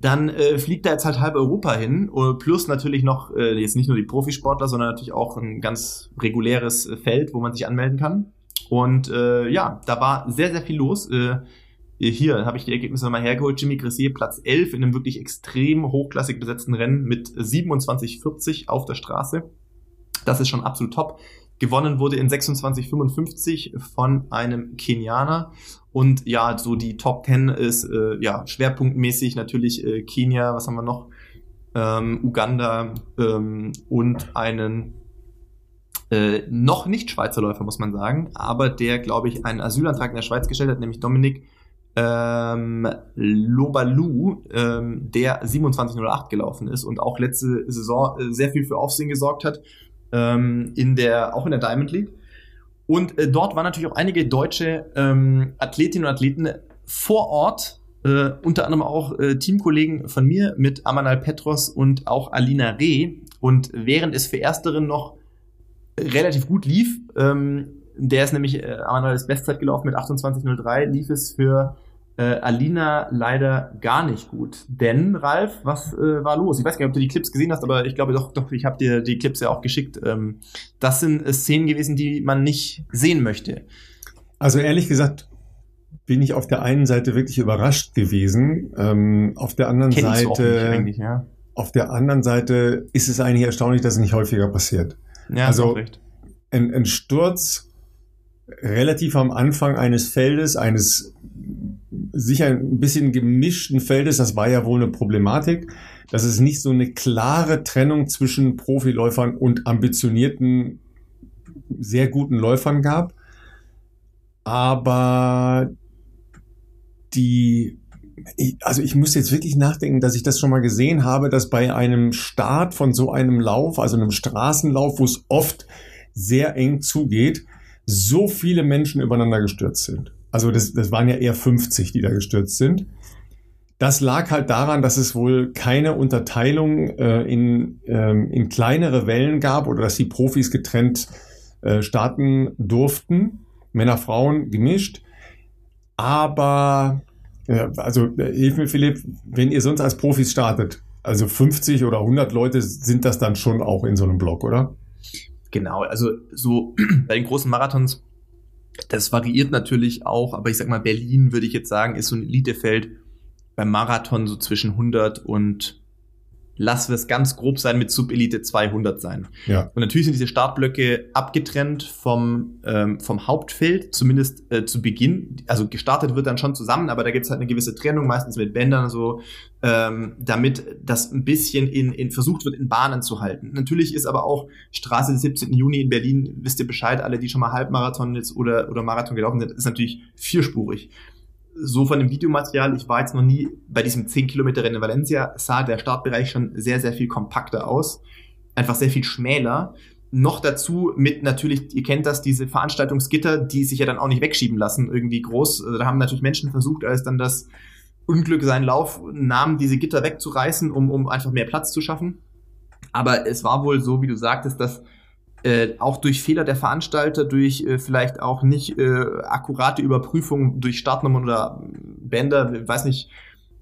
dann äh, fliegt da jetzt halt halb Europa hin, äh, plus natürlich noch äh, jetzt nicht nur die Profisportler, sondern natürlich auch ein ganz reguläres äh, Feld, wo man sich anmelden kann. Und äh, ja, da war sehr, sehr viel los. Äh, hier habe ich die Ergebnisse nochmal hergeholt. Jimmy Gressier Platz 11 in einem wirklich extrem hochklassig besetzten Rennen mit 27,40 auf der Straße. Das ist schon absolut top. Gewonnen wurde in 26,55 von einem Kenianer. Und ja, so die Top 10 ist äh, ja schwerpunktmäßig natürlich äh, Kenia, was haben wir noch? Ähm, Uganda ähm, und einen äh, noch nicht Schweizer Läufer, muss man sagen, aber der, glaube ich, einen Asylantrag in der Schweiz gestellt hat, nämlich Dominik ähm, Lobalu, ähm, der 27.08 gelaufen ist und auch letzte Saison äh, sehr viel für Aufsehen gesorgt hat, ähm, in der, auch in der Diamond League. Und äh, dort waren natürlich auch einige deutsche ähm, Athletinnen und Athleten vor Ort, äh, unter anderem auch äh, Teamkollegen von mir mit Amanal Petros und auch Alina Reh. Und während es für Ersteren noch relativ gut lief. Ähm, der ist nämlich äh, Amanuels Bestzeit gelaufen mit 28.03, lief es für äh, Alina leider gar nicht gut. Denn, Ralf, was äh, war los? Ich weiß gar nicht, ob du die Clips gesehen hast, aber ich glaube doch, doch ich habe dir die Clips ja auch geschickt. Ähm, das sind äh, Szenen gewesen, die man nicht sehen möchte. Also ehrlich gesagt bin ich auf der einen Seite wirklich überrascht gewesen. Ähm, auf der anderen Kenn Seite, ja. auf der anderen Seite ist es eigentlich erstaunlich, dass es nicht häufiger passiert. Ja, also ein, ein Sturz relativ am Anfang eines Feldes, eines sicher ein bisschen gemischten Feldes, das war ja wohl eine Problematik, dass es nicht so eine klare Trennung zwischen Profiläufern und ambitionierten, sehr guten Läufern gab. Aber die also ich muss jetzt wirklich nachdenken, dass ich das schon mal gesehen habe, dass bei einem Start von so einem Lauf, also einem Straßenlauf, wo es oft sehr eng zugeht, so viele Menschen übereinander gestürzt sind. Also das, das waren ja eher 50, die da gestürzt sind. Das lag halt daran, dass es wohl keine Unterteilung äh, in, ähm, in kleinere Wellen gab oder dass die Profis getrennt äh, starten durften. Männer, Frauen gemischt. Aber also hilf mir, Philipp, wenn ihr sonst als Profis startet, also 50 oder 100 Leute sind das dann schon auch in so einem Block, oder? Genau, also so *clears throat* bei den großen Marathons, das variiert natürlich auch, aber ich sag mal, Berlin würde ich jetzt sagen, ist so ein Elitefeld beim Marathon so zwischen 100 und lassen wir es ganz grob sein, mit Subelite 200 sein. Ja. Und natürlich sind diese Startblöcke abgetrennt vom, ähm, vom Hauptfeld, zumindest äh, zu Beginn. Also gestartet wird dann schon zusammen, aber da gibt es halt eine gewisse Trennung, meistens mit Bändern so, ähm, damit das ein bisschen in, in versucht wird, in Bahnen zu halten. Natürlich ist aber auch Straße des 17. Juni in Berlin, wisst ihr Bescheid, alle, die schon mal Halbmarathon jetzt oder, oder Marathon gelaufen sind, ist natürlich vierspurig so von dem Videomaterial, ich war jetzt noch nie bei diesem 10 Kilometer Rennen in Valencia, sah der Startbereich schon sehr, sehr viel kompakter aus. Einfach sehr viel schmäler. Noch dazu mit natürlich, ihr kennt das, diese Veranstaltungsgitter, die sich ja dann auch nicht wegschieben lassen, irgendwie groß. Also da haben natürlich Menschen versucht, als dann das Unglück seinen Lauf nahm, diese Gitter wegzureißen, um, um einfach mehr Platz zu schaffen. Aber es war wohl so, wie du sagtest, dass äh, auch durch Fehler der Veranstalter, durch äh, vielleicht auch nicht äh, akkurate Überprüfung durch Startnummern oder Bänder, weiß nicht,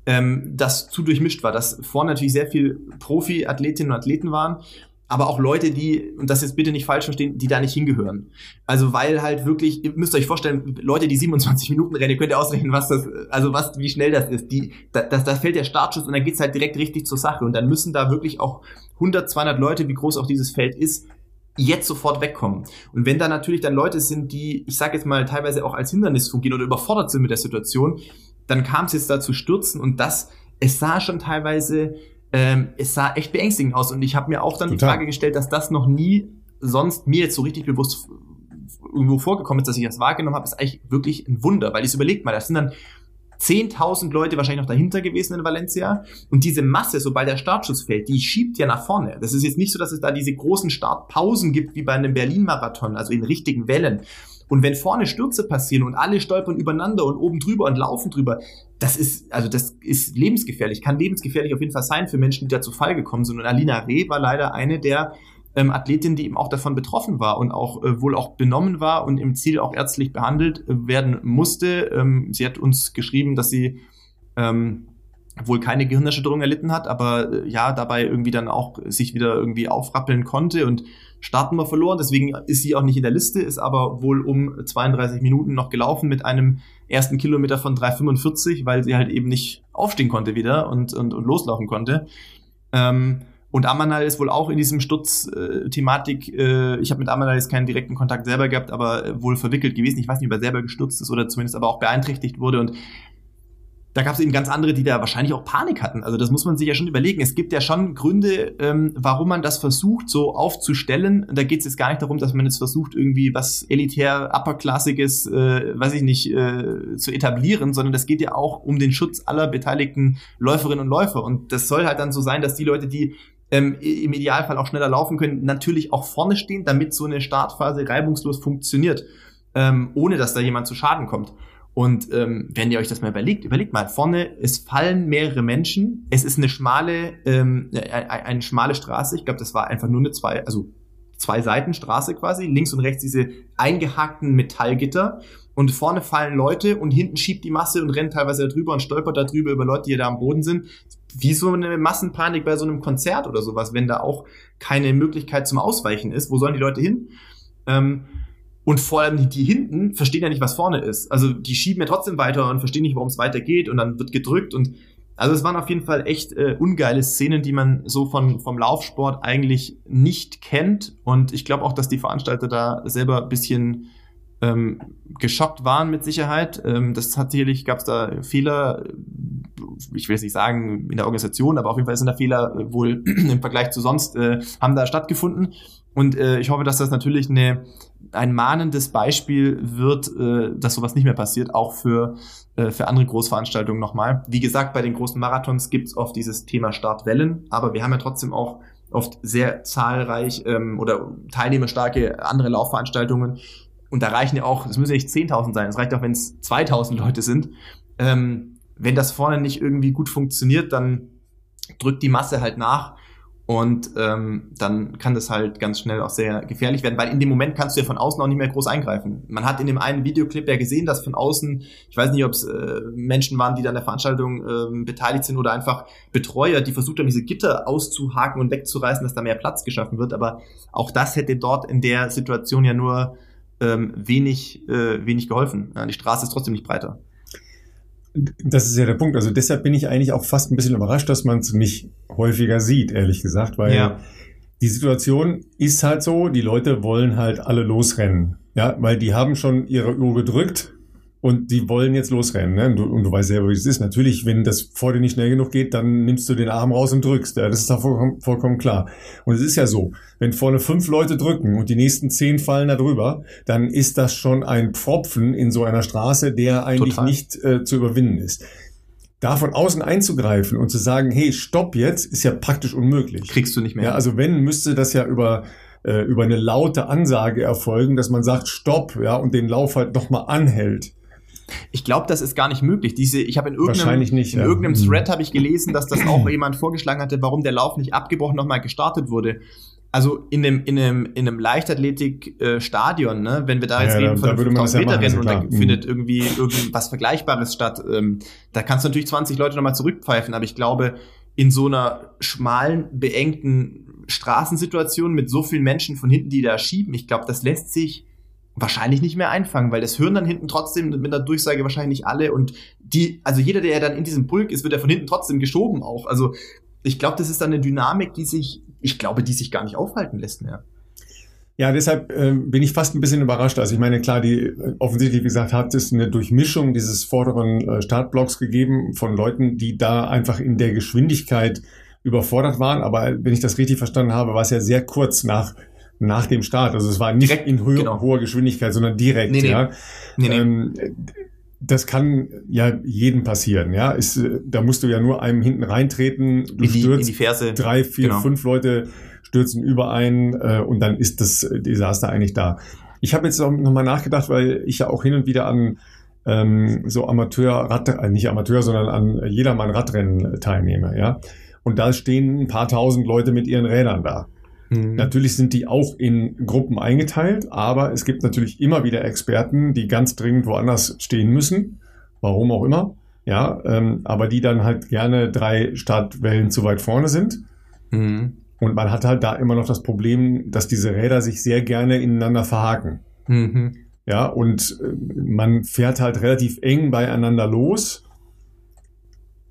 ähm, das zu durchmischt war, dass vorne natürlich sehr viel Profi-Athletinnen und Athleten waren aber auch Leute, die, und das jetzt bitte nicht falsch verstehen, die da nicht hingehören. Also weil halt wirklich, ihr müsst euch vorstellen, Leute, die 27 Minuten rennen, ihr könnt ja ausrechnen, was das, also was, wie schnell das ist. Die, da, da, da fällt der Startschuss und dann geht's halt direkt richtig zur Sache. Und dann müssen da wirklich auch 100, 200 Leute, wie groß auch dieses Feld ist, jetzt sofort wegkommen. Und wenn da natürlich dann Leute sind, die, ich sage jetzt mal, teilweise auch als Hindernis fungieren oder überfordert sind mit der Situation, dann kam es jetzt dazu stürzen und das, es sah schon teilweise ähm, es sah echt beängstigend aus. Und ich habe mir auch dann Total. die Frage gestellt, dass das noch nie sonst mir jetzt so richtig bewusst irgendwo vorgekommen ist, dass ich das wahrgenommen habe, ist eigentlich wirklich ein Wunder, weil ich überlegt mal, das sind dann 10.000 Leute wahrscheinlich noch dahinter gewesen in Valencia. Und diese Masse, sobald der Startschuss fällt, die schiebt ja nach vorne. Das ist jetzt nicht so, dass es da diese großen Startpausen gibt wie bei einem Berlin-Marathon, also in richtigen Wellen. Und wenn vorne Stürze passieren und alle stolpern übereinander und oben drüber und laufen drüber, das ist, also das ist lebensgefährlich, kann lebensgefährlich auf jeden Fall sein für Menschen, die da zu Fall gekommen sind. Und Alina Reh war leider eine der ähm, Athletin, die eben auch davon betroffen war und auch äh, wohl auch benommen war und im Ziel auch ärztlich behandelt äh, werden musste. Ähm, sie hat uns geschrieben, dass sie ähm, wohl keine Gehirnerschütterung erlitten hat, aber äh, ja, dabei irgendwie dann auch sich wieder irgendwie aufrappeln konnte und Startnummer verloren. Deswegen ist sie auch nicht in der Liste, ist aber wohl um 32 Minuten noch gelaufen mit einem ersten Kilometer von 3,45, weil sie halt eben nicht aufstehen konnte wieder und, und, und loslaufen konnte. Ähm, und Amanal ist wohl auch in diesem Sturz-Thematik, äh, ich habe mit Amanal jetzt keinen direkten Kontakt selber gehabt, aber wohl verwickelt gewesen. Ich weiß nicht, ob er selber gestürzt ist oder zumindest aber auch beeinträchtigt wurde. Und da gab es eben ganz andere, die da wahrscheinlich auch Panik hatten. Also das muss man sich ja schon überlegen. Es gibt ja schon Gründe, ähm, warum man das versucht, so aufzustellen. Da geht es jetzt gar nicht darum, dass man jetzt versucht, irgendwie was elitär, upperklassiges, äh, weiß ich nicht, äh, zu etablieren, sondern das geht ja auch um den Schutz aller beteiligten Läuferinnen und Läufer. Und das soll halt dann so sein, dass die Leute, die ähm, im Idealfall auch schneller laufen können, natürlich auch vorne stehen, damit so eine Startphase reibungslos funktioniert, ähm, ohne dass da jemand zu Schaden kommt. Und ähm, wenn ihr euch das mal überlegt, überlegt mal, vorne, es fallen mehrere Menschen, es ist eine schmale, ähm, eine, eine schmale Straße, ich glaube, das war einfach nur eine zwei, also zwei Seiten Straße quasi, links und rechts diese eingehakten Metallgitter und vorne fallen Leute und hinten schiebt die Masse und rennt teilweise da drüber und stolpert da drüber über Leute, die da am Boden sind. Wie so eine Massenpanik bei so einem Konzert oder sowas, wenn da auch keine Möglichkeit zum Ausweichen ist. Wo sollen die Leute hin? Ähm, und vor allem die, die hinten verstehen ja nicht, was vorne ist. Also die schieben ja trotzdem weiter und verstehen nicht, warum es weitergeht und dann wird gedrückt und also es waren auf jeden Fall echt äh, ungeile Szenen, die man so von vom Laufsport eigentlich nicht kennt. Und ich glaube auch, dass die Veranstalter da selber ein bisschen ähm, geschockt waren mit Sicherheit. Ähm, das hat sicherlich gab es da Fehler, ich will jetzt nicht sagen in der Organisation, aber auf jeden Fall sind da Fehler äh, wohl *clears throat* im Vergleich zu sonst äh, haben da stattgefunden. Und äh, ich hoffe, dass das natürlich eine, ein mahnendes Beispiel wird, äh, dass sowas nicht mehr passiert, auch für, äh, für andere Großveranstaltungen nochmal. Wie gesagt, bei den großen Marathons gibt's oft dieses Thema Startwellen, aber wir haben ja trotzdem auch oft sehr zahlreich ähm, oder teilnehmerstarke andere Laufveranstaltungen. Und da reichen ja auch, es müssen ja nicht 10.000 sein, es reicht auch, wenn es 2.000 Leute sind. Ähm, wenn das vorne nicht irgendwie gut funktioniert, dann drückt die Masse halt nach und ähm, dann kann das halt ganz schnell auch sehr gefährlich werden, weil in dem Moment kannst du ja von außen auch nicht mehr groß eingreifen. Man hat in dem einen Videoclip ja gesehen, dass von außen, ich weiß nicht, ob es äh, Menschen waren, die da an der Veranstaltung äh, beteiligt sind oder einfach Betreuer, die versucht haben, diese Gitter auszuhaken und wegzureißen, dass da mehr Platz geschaffen wird. Aber auch das hätte dort in der Situation ja nur ähm, wenig, äh, wenig geholfen. Ja, die Straße ist trotzdem nicht breiter. Das ist ja der Punkt. Also deshalb bin ich eigentlich auch fast ein bisschen überrascht, dass man es nicht häufiger sieht, ehrlich gesagt, weil ja. die Situation ist halt so, die Leute wollen halt alle losrennen. Ja, weil die haben schon ihre Uhr gedrückt und die wollen jetzt losrennen. Ne? Und, du, und du weißt selber, wie es ist. Natürlich, wenn das vor dir nicht schnell genug geht, dann nimmst du den Arm raus und drückst. Ja, das ist doch vollkommen, vollkommen klar. Und es ist ja so, wenn vorne fünf Leute drücken und die nächsten zehn fallen da drüber, dann ist das schon ein Pfropfen in so einer Straße, der eigentlich Total. nicht äh, zu überwinden ist. Da von außen einzugreifen und zu sagen, hey, stopp jetzt, ist ja praktisch unmöglich. Kriegst du nicht mehr. Ja, also wenn, müsste das ja über äh, über eine laute Ansage erfolgen, dass man sagt, stopp, ja, und den Lauf halt nochmal anhält. Ich glaube, das ist gar nicht möglich. Diese, ich habe in irgendeinem, nicht, in ja. irgendeinem Mhm. Thread habe ich gelesen, dass das auch jemand vorgeschlagen hatte, warum der Lauf nicht abgebrochen nochmal gestartet wurde. Also in einem, in einem, in einem Leichtathletik-Stadion, ne? wenn wir da jetzt Ja, reden da- von da würde man das 5000 ja Meter machen, Rennen ist und da findet irgendwie irgendwas Vergleichbares statt, ähm, da kannst du natürlich 20 Leute nochmal zurückpfeifen, aber ich glaube, in so einer schmalen, beengten Straßensituation mit so vielen Menschen von hinten, die da schieben, ich glaube, das lässt sich wahrscheinlich nicht mehr einfangen, weil das hören dann hinten trotzdem mit der Durchsage wahrscheinlich alle und die, also jeder, der dann in diesem Pulk ist, wird ja von hinten trotzdem geschoben auch. Also ich glaube, das ist dann eine Dynamik, die sich, ich glaube, die sich gar nicht aufhalten lässt mehr. Ja, deshalb ähm, bin ich fast ein bisschen überrascht. Also ich meine, klar, die äh, offensichtlich, wie gesagt, hat es eine Durchmischung dieses vorderen äh, Startblocks gegeben von Leuten, die da einfach in der Geschwindigkeit überfordert waren. Aber wenn ich das richtig verstanden habe, war es ja sehr kurz nach nach dem Start. Also es war nicht Direkt, in höher, genau. hoher Geschwindigkeit, sondern direkt. Nee, nee. Ja. Nee. Ähm, das kann ja jedem passieren. Ja, ist, äh, da musst du ja nur einem hinten reintreten. Du in, die, in stürzt die Ferse. drei, vier, Genau. fünf Leute stürzen überein äh, und dann ist das Desaster eigentlich da. Ich habe jetzt nochmal nachgedacht, weil ich ja auch hin und wieder an ähm, so Amateur-Rad, äh, nicht Amateur, sondern an jedermann Radrennen teilnehme, ja. Und da stehen ein paar tausend Leute mit ihren Rädern da. Mhm. Natürlich sind die auch in Gruppen eingeteilt, aber es gibt natürlich immer wieder Experten, die ganz dringend woanders stehen müssen, warum auch immer, ja, ähm, aber die dann halt gerne drei Startwellen zu weit vorne sind. Mhm. Und man hat halt da immer noch das Problem, dass diese Räder sich sehr gerne ineinander verhaken. Mhm. Ja, und äh, man fährt halt relativ eng beieinander los.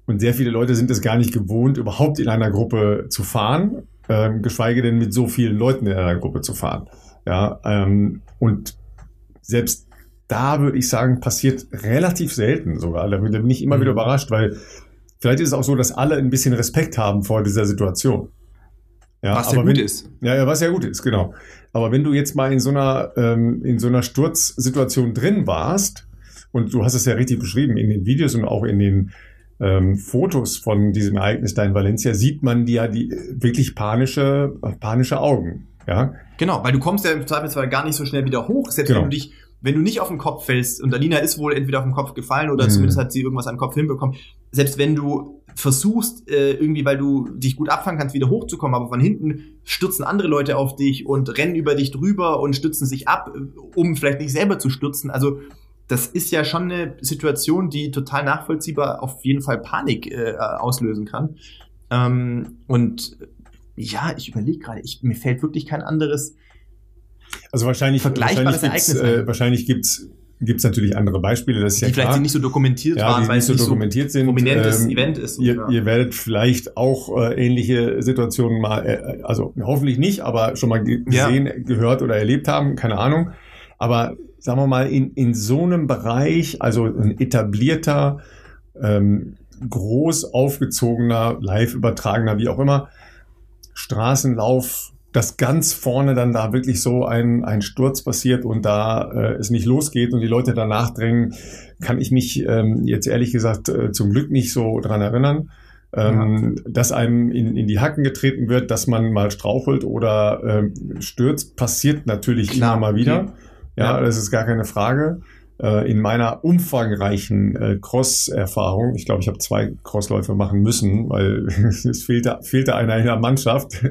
Und sehr viele Leute sind es gar nicht gewohnt, überhaupt in einer Gruppe zu fahren, ähm, geschweige denn mit so vielen Leuten in einer Gruppe zu fahren. Ja, ähm, und selbst da würde ich sagen, passiert relativ selten sogar. Da bin ich immer Mhm. wieder überrascht, weil vielleicht ist es auch so, dass alle ein bisschen Respekt haben vor dieser Situation. Ja, Was ja gut wenn- ist. ja, ja, was ja gut ist, genau. Aber wenn du jetzt mal in so einer, ähm, in so einer Sturzsituation drin warst, und du hast es ja richtig beschrieben, in den Videos und auch in den ähm, Fotos von diesem Ereignis da in Valencia, sieht man die ja die äh, wirklich panische, panische Augen. Ja, Genau, weil du kommst ja im Zweifelsfall gar nicht so schnell wieder hoch, selbst Genau. wenn du dich, wenn du nicht auf den Kopf fällst, und Alina ist wohl entweder auf den Kopf gefallen oder Mhm. zumindest hat sie irgendwas an den Kopf hinbekommen, selbst wenn du versuchst, äh, irgendwie, weil du dich gut abfangen kannst, wieder hochzukommen, aber von hinten stürzen andere Leute auf dich und rennen über dich drüber und stützen sich ab, äh, um vielleicht nicht selber zu stürzen. Also das ist ja schon eine Situation, die total nachvollziehbar auf jeden Fall Panik äh, auslösen kann. Ähm, und äh, ja, ich überlege gerade, mir fällt wirklich kein anderes also wahrscheinlich, Vergleichbares wahrscheinlich gibt's, Ereignis äh, wahrscheinlich gibt's, gibt's natürlich andere Beispiele, das ist ja die vielleicht klar. nicht so dokumentiert ja, waren, die weil nicht es so dokumentiert sind. prominentes Ähm, Event ist. Ihr, Ja. ihr werdet vielleicht auch äh, ähnliche Situationen mal, äh, also hoffentlich nicht, aber schon mal ge Ja. gesehen, gehört oder erlebt haben, keine Ahnung. Aber sagen wir mal, in, in so einem Bereich, also ein etablierter, ähm, groß aufgezogener, live übertragener, wie auch immer, Straßenlauf, dass ganz vorne dann da wirklich so ein, ein Sturz passiert und da äh, es nicht losgeht und die Leute danach drängen, kann ich mich ähm, jetzt ehrlich gesagt äh, zum Glück nicht so dran erinnern. Ähm, Dass einem in, in die Hacken getreten wird, dass man mal strauchelt oder ähm, stürzt, passiert natürlich Klar, immer mal wieder. okay. Ja, Ja. das ist gar keine Frage. Äh, in meiner umfangreichen äh, Cross-Erfahrung, ich glaube, ich habe zwei Crossläufe machen müssen, weil *laughs* es fehlte, fehlte einer in der Mannschaft,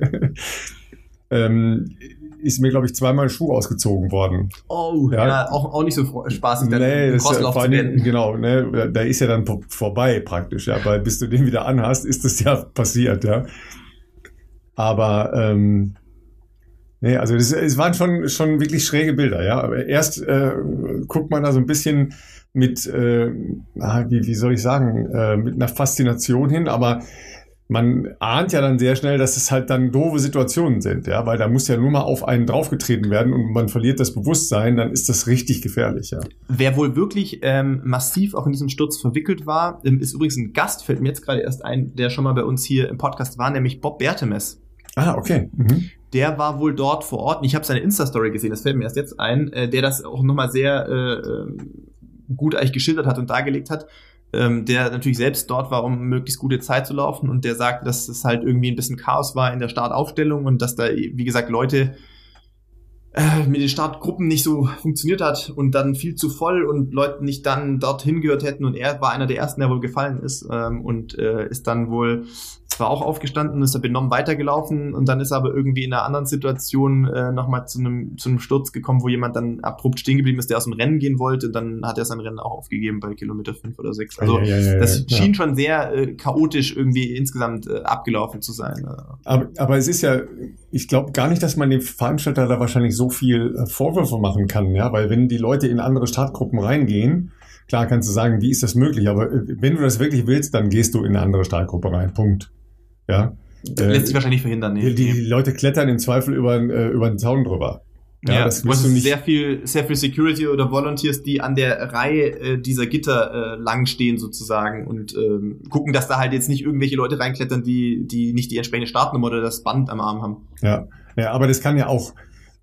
*laughs* ähm, ist mir, glaube ich, zweimal ein Schuh ausgezogen worden. Oh, Ja. ja, auch, auch nicht so spaßig, dann Nee, das ist ja Crosslauf Dingen, werden. genau, ne, da ist ja dann vor- vorbei praktisch, ja, weil bis du den wieder anhast, ist das ja passiert, ja. Aber ähm, nee, also das, es waren schon schon wirklich schräge Bilder, ja. Aber erst äh, guckt man da so ein bisschen mit, äh, ah, wie, wie soll ich sagen, äh, mit einer Faszination hin, aber man ahnt ja dann sehr schnell, dass es halt dann doofe Situationen sind, ja, weil da muss ja nur mal auf einen draufgetreten werden und man verliert das Bewusstsein, dann ist das richtig gefährlich, ja. Wer wohl wirklich ähm, massiv auch in diesem Sturz verwickelt war, ähm, ist übrigens ein Gast, fällt mir jetzt gerade erst ein, der schon mal bei uns hier im Podcast war, nämlich Bob Bertemes. Ah, okay. Mhm. Der war wohl dort vor Ort und ich habe seine Insta-Story gesehen, das fällt mir erst jetzt ein, äh, der das auch nochmal sehr äh, ähm, gut eigentlich geschildert hat und dargelegt hat. Ähm, der natürlich selbst dort war, um möglichst gute Zeit zu laufen und der sagte, dass es halt irgendwie ein bisschen Chaos war in der Startaufstellung und dass da, wie gesagt, Leute äh, mit den Startgruppen nicht so funktioniert hat und dann viel zu voll und Leute nicht dann dorthin gehört hätten und er war einer der ersten, der wohl gefallen ist ähm, und äh, ist dann wohl zwar auch aufgestanden, ist er benommen weitergelaufen und dann ist er aber irgendwie in einer anderen Situation äh, nochmal zu einem, zu einem Sturz gekommen, wo jemand dann abrupt stehen geblieben ist, der aus dem Rennen gehen wollte. Und dann hat er sein Rennen auch aufgegeben bei Kilometer fünf oder sechs. Also ja, ja, ja, das schien schon sehr äh, chaotisch irgendwie insgesamt äh, abgelaufen zu sein. Aber, aber es ist ja, ich glaube gar nicht, dass man dem Veranstalter da wahrscheinlich so viel äh, Vorwürfe machen kann, ja, weil wenn die Leute in andere Startgruppen reingehen, Klar kannst du sagen, wie ist das möglich, aber äh, wenn du das wirklich willst, dann gehst du in eine andere Startgruppe rein. Punkt. Ja. Das lässt sich wahrscheinlich verhindern. Nee, die, die Leute klettern im Zweifel über, äh, über den Zaun drüber. Ja, ja das du nicht sehr viel, sehr viel Security oder Volunteers, die an der Reihe äh, dieser Gitter äh, lang stehen sozusagen und ähm, gucken, dass da halt jetzt nicht irgendwelche Leute reinklettern, die, die nicht die entsprechende Startnummer oder das Band am Arm haben. Ja, ja, aber das kann ja auch,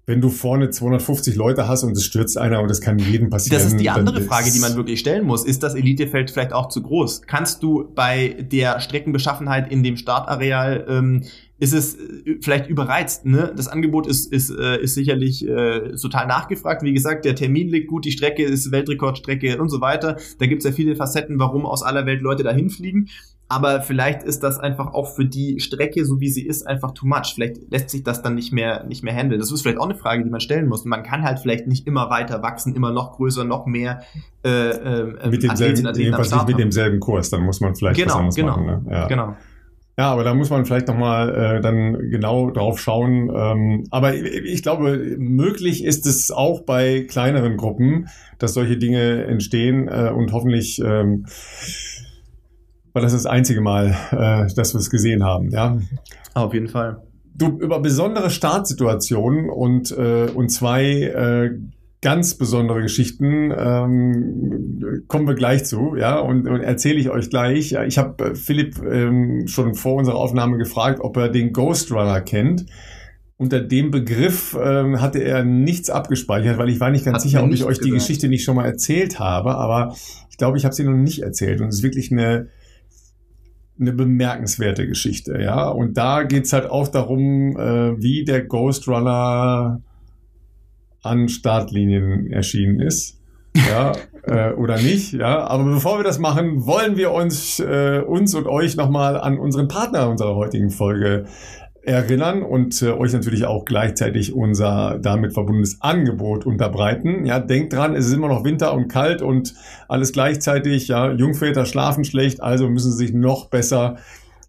wenn du vorne 250 Leute hast und es stürzt einer und es kann jedem passieren. Das ist die andere Frage, die man wirklich stellen muss. Ist das Elitefeld vielleicht auch zu groß? Kannst du bei der Streckenbeschaffenheit in dem Startareal ähm, ist es äh, vielleicht überreizt. Ne? Das Angebot ist, ist, äh, ist sicherlich äh, total nachgefragt. Wie gesagt, der Termin liegt gut, die Strecke ist Weltrekordstrecke und so weiter. Da gibt's ja viele Facetten, warum aus aller Welt Leute dahin fliegen. Aber vielleicht ist das einfach auch für die Strecke, so wie sie ist, einfach too much. Vielleicht lässt sich das dann nicht mehr, nicht mehr handeln. Das ist vielleicht auch eine Frage, die man stellen muss. Man kann halt vielleicht nicht immer weiter wachsen, immer noch größer, noch mehr äh, äh, mit demselben, jedenfalls nicht mit demselben Kurs. Dann muss man vielleicht genau, was anderes genau, machen. Ne? Ja. Genau. Ja, aber da muss man vielleicht nochmal äh, dann genau drauf schauen. Ähm, aber ich glaube, möglich ist es auch bei kleineren Gruppen, dass solche Dinge entstehen äh, und hoffentlich ähm, weil das ist das einzige Mal, äh, dass wir es gesehen haben. Ja, auf jeden Fall. Du über besondere Startsituationen und äh, und zwei äh, ganz besondere Geschichten ähm, kommen wir gleich zu, ja, und, und erzähle ich euch gleich. Ich habe äh, Philipp ähm, schon vor unserer Aufnahme gefragt, ob er den Ghost Runner kennt. Unter dem Begriff ähm, hatte er nichts abgespeichert, weil ich war nicht ganz Hat sicher, ob ich euch gesagt. die Geschichte nicht schon mal erzählt habe, aber ich glaube, ich habe sie noch nicht erzählt. Und es ist wirklich eine eine bemerkenswerte Geschichte, ja. Und da geht's halt auch darum, äh, wie der Ghost Runner an Startlinien erschienen ist. ja, *laughs* äh, oder nicht, ja. Aber bevor wir das machen, wollen wir uns, äh, uns und euch nochmal an unseren Partner unserer heutigen Folge erinnern und äh, euch natürlich auch gleichzeitig unser damit verbundenes Angebot unterbreiten. Ja, denkt dran, es ist immer noch Winter und kalt und alles gleichzeitig. Ja, Jungväter schlafen schlecht, also müssen sie sich noch besser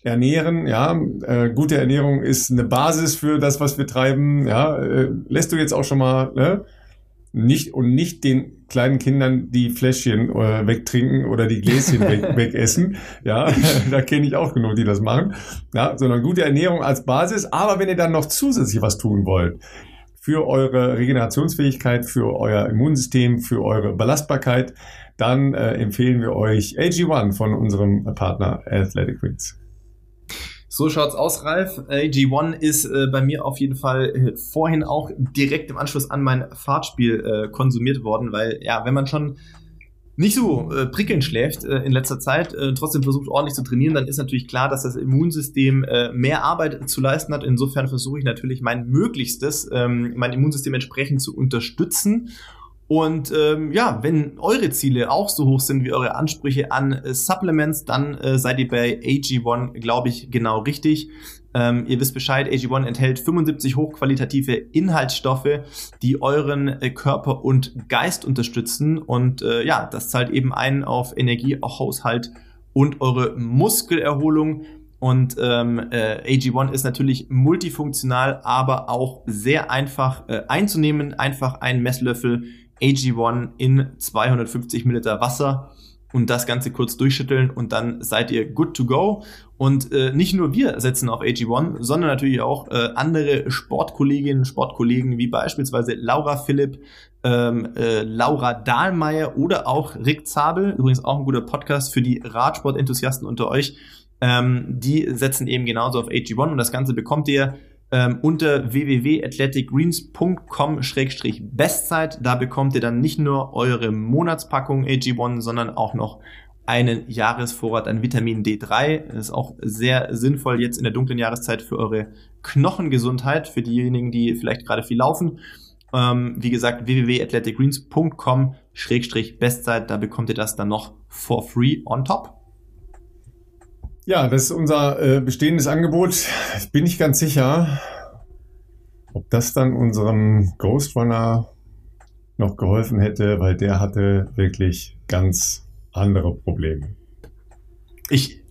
ernähren. Ja, äh, gute Ernährung ist eine Basis für das, was wir treiben. Ja, äh, lässt du jetzt auch schon mal ne? Nicht und nicht den kleinen Kindern die Fläschchen äh, wegtrinken oder die Gläschen *laughs* weg, wegessen. Ja, *laughs* da kenne ich auch genug, die das machen. Ja, sondern gute Ernährung als Basis. Aber wenn ihr dann noch zusätzlich was tun wollt, für eure Regenerationsfähigkeit, für euer Immunsystem, für eure Belastbarkeit, dann äh, empfehlen wir euch AG1 von unserem Partner Athletic Greens. So schaut's aus, Ralf. AG1 ist äh, bei mir auf jeden Fall äh, vorhin auch direkt im Anschluss an mein Fahrtspiel äh, konsumiert worden, weil ja, wenn man schon nicht so äh, prickelnd schläft äh, in letzter Zeit, äh, trotzdem versucht ordentlich zu trainieren, dann ist natürlich klar, dass das Immunsystem äh, mehr Arbeit zu leisten hat. Insofern versuche ich natürlich mein Möglichstes, ähm, mein Immunsystem entsprechend zu unterstützen und ähm, ja, wenn eure Ziele auch so hoch sind wie eure Ansprüche an äh, Supplements, dann äh, seid ihr bei AG1, glaube ich, genau richtig. Ähm, ihr wisst Bescheid, AG1 enthält 75 hochqualitative Inhaltsstoffe, die euren äh, Körper und Geist unterstützen. Und äh, ja, das zahlt eben ein auf Energiehaushalt und eure Muskelerholung. Und ähm, äh, AG1 ist natürlich multifunktional, aber auch sehr einfach äh, einzunehmen. Einfach ein Messlöffel AG1 in 250 Milliliter Wasser und das Ganze kurz durchschütteln und dann seid ihr good to go. Und äh, nicht nur wir setzen auf AG1, sondern natürlich auch äh, andere Sportkolleginnen, Sportkollegen wie beispielsweise Laura Philipp, ähm, äh, Laura Dahlmeier oder auch Rick Zabel, übrigens auch ein guter Podcast für die Radsportenthusiasten unter euch. Ähm, die setzen eben genauso auf AG1 und das Ganze bekommt ihr ähm, unter www.athleticgreens.com-bestzeit. Da bekommt ihr dann nicht nur eure Monatspackung AG1, sondern auch noch einen Jahresvorrat an Vitamin D3. Das ist auch sehr sinnvoll jetzt in der dunklen Jahreszeit für eure Knochengesundheit, für diejenigen, die vielleicht gerade viel laufen. Ähm, wie gesagt, www.athleticgreens.com-bestzeit, da bekommt ihr das dann noch for free on top. Ja, das ist unser äh, bestehendes Angebot. Bin ich ganz sicher, ob das dann unserem Ghost Runner noch geholfen hätte, weil der hatte wirklich ganz andere Probleme. Ich,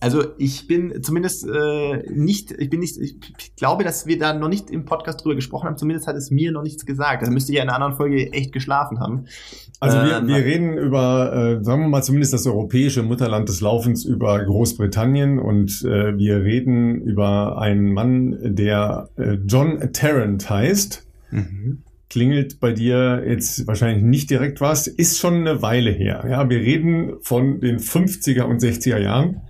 also ich bin zumindest äh, nicht, ich bin nicht, ich glaube, dass wir da noch nicht im Podcast drüber gesprochen haben. Zumindest hat es mir noch nichts gesagt. Also müsste ich ja in einer anderen Folge echt geschlafen haben. Also wir, äh, wir reden über, äh, sagen wir mal zumindest das europäische Mutterland des Laufens über Großbritannien und äh, wir reden über einen Mann, der äh, John Tarrant heißt. Mhm klingelt bei dir jetzt wahrscheinlich nicht direkt was, ist schon eine Weile her. Ja, wir reden von den 50er und 60er Jahren.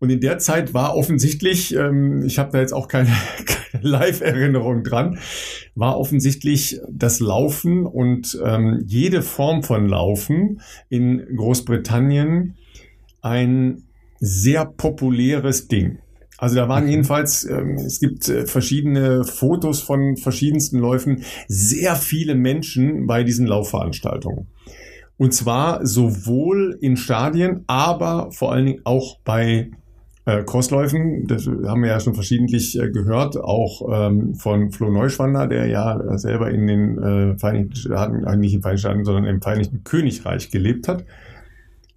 Und in der Zeit war offensichtlich, ähm, ich habe da jetzt auch keine, *laughs* keine Live-Erinnerung dran, war offensichtlich das Laufen und ähm, jede Form von Laufen in Großbritannien ein sehr populäres Ding. Also da waren mhm. jedenfalls, ähm, es gibt äh, verschiedene Fotos von verschiedensten Läufen, sehr viele Menschen bei diesen Laufveranstaltungen. Und zwar sowohl in Stadien, aber vor allen Dingen auch bei äh, Crossläufen. Das haben wir ja schon verschiedentlich äh, gehört, auch ähm, von Flo Neuschwander, der ja selber in den äh, Vereinigten Staaten, äh, nicht in den Vereinigten Staaten, sondern im Vereinigten Königreich gelebt hat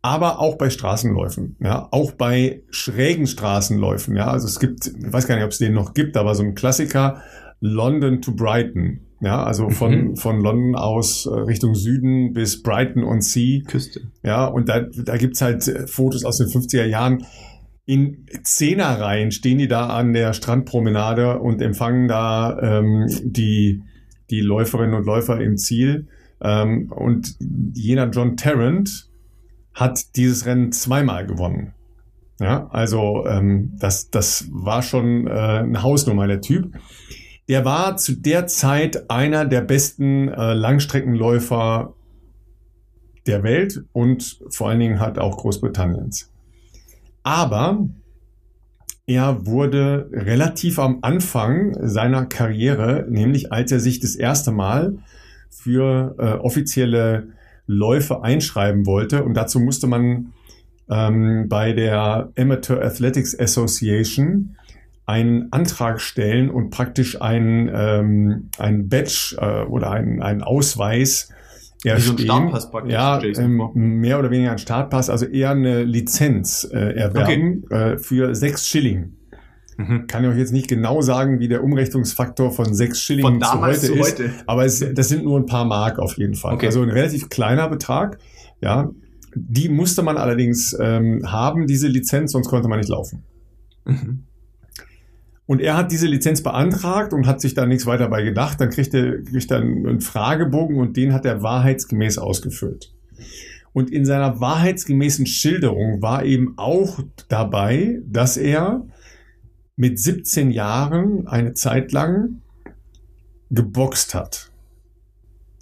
aber auch bei Straßenläufen, ja, auch bei schrägen Straßenläufen, ja. Also es gibt, ich weiß gar nicht, ob es den noch gibt, aber so ein Klassiker, London to Brighton, ja, also von, mhm. von London aus äh, Richtung Süden bis Brighton on Sea. Küste. Ja, und da, da gibt's halt äh, Fotos aus den 50er Jahren. In Zehnerreihen stehen die da an der Strandpromenade und empfangen da ähm, die, die Läuferinnen und Läufer im Ziel. Ähm, und jener John Tarrant, hat dieses Rennen zweimal gewonnen. Ja, also ähm, das, das war schon äh, eine Hausnummer, der Typ. Der war zu der Zeit einer der besten äh, Langstreckenläufer der Welt und vor allen Dingen hat auch Großbritanniens. Aber er wurde relativ am Anfang seiner Karriere, nämlich als er sich das erste Mal für äh, offizielle Läufe einschreiben wollte. Und dazu musste man ähm, bei der Amateur Athletics Association einen Antrag stellen und praktisch ein, ähm, ein Badge äh, oder ein, einen Ausweis Wie so ein Startpass praktisch. Ja, ähm, mehr oder weniger ein Startpass, also eher eine Lizenz äh, erwerben okay. äh, für sechs Schilling. Mhm. Kann ich euch jetzt nicht genau sagen, wie der Umrechnungsfaktor von sechs Schilling zu heute zu ist, heute. aber es, das sind nur ein paar Mark auf jeden Fall. Okay. Also ein relativ kleiner Betrag. Ja, die musste man allerdings ähm, haben, diese Lizenz, sonst konnte man nicht laufen. Mhm. Und er hat diese Lizenz beantragt und hat sich da nichts weiter bei gedacht. Dann kriegt er, kriegt er einen Fragebogen und den hat er wahrheitsgemäß ausgefüllt. Und in seiner wahrheitsgemäßen Schilderung war eben auch dabei, dass er mit 17 Jahren eine Zeit lang geboxt hat.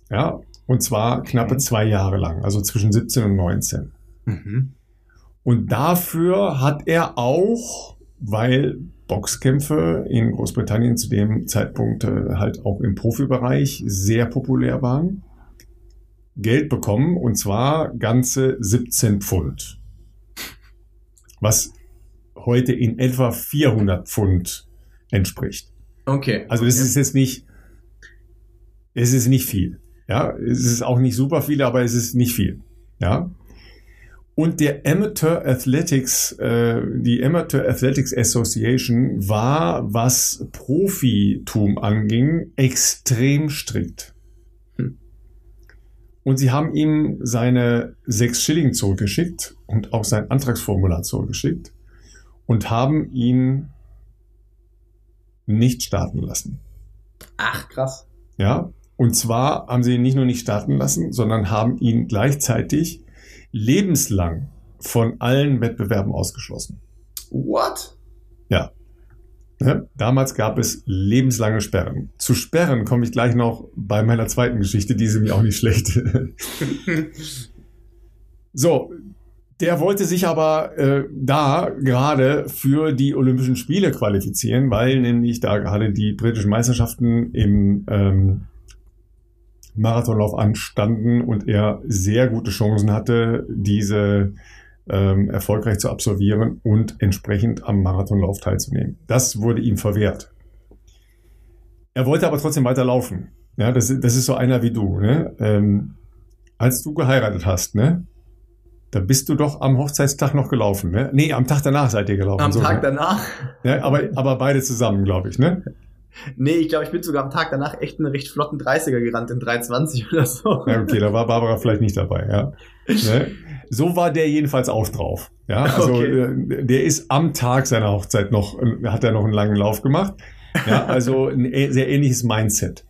Ja, und zwar knappe zwei Jahre lang, also zwischen 17 und 19. Mhm. Und dafür hat er auch, weil Boxkämpfe in Großbritannien zu dem Zeitpunkt äh, halt auch im Profibereich sehr populär waren, Geld bekommen und zwar ganze 17 Pfund. Was heute in etwa 400 Pfund entspricht. Okay. Also es ist jetzt nicht, es ist nicht viel. Ja, es ist auch nicht super viel, aber es ist nicht viel. Ja. Und der Amateur Athletics, äh, die Amateur Athletics Association war, was Profitum anging, extrem strikt. Hm. Und sie haben ihm seine sechs Schilling zurückgeschickt und auch sein Antragsformular zurückgeschickt und haben ihn nicht starten lassen. Ach, krass. Ja, und zwar haben sie ihn nicht nur nicht starten lassen, sondern haben ihn gleichzeitig lebenslang von allen Wettbewerben ausgeschlossen. What? Ja. ja. Damals gab es lebenslange Sperren. Zu Sperren komme ich gleich noch bei meiner zweiten Geschichte, die ist mir auch nicht schlecht. *laughs* so, der wollte sich aber äh, da gerade für die Olympischen Spiele qualifizieren, weil nämlich da gerade die britischen Meisterschaften im, ähm, Marathonlauf anstanden und er sehr gute Chancen hatte, diese ähm, erfolgreich zu absolvieren und entsprechend am Marathonlauf teilzunehmen. Das wurde ihm verwehrt. Er wollte aber trotzdem weiterlaufen. Ja, das, das ist so einer wie du. Ne? Ähm, als du geheiratet hast, ne? Da bist du doch am Hochzeitstag noch gelaufen, ne? Nee, am Tag danach seid ihr gelaufen. Am so, Tag ne? danach? Ja, aber, aber beide zusammen, glaube ich, ne? Nee, ich glaube, ich bin sogar am Tag danach echt einen recht flotten 30er gerannt in 320 *laughs* oder so. Ja, okay, da war Barbara vielleicht nicht dabei, ja. Ne? So war der jedenfalls auch drauf. Ja, also Okay. äh, der ist am Tag seiner Hochzeit noch, äh, hat er noch einen langen Lauf gemacht. Ja, also ein sehr ähnliches Mindset.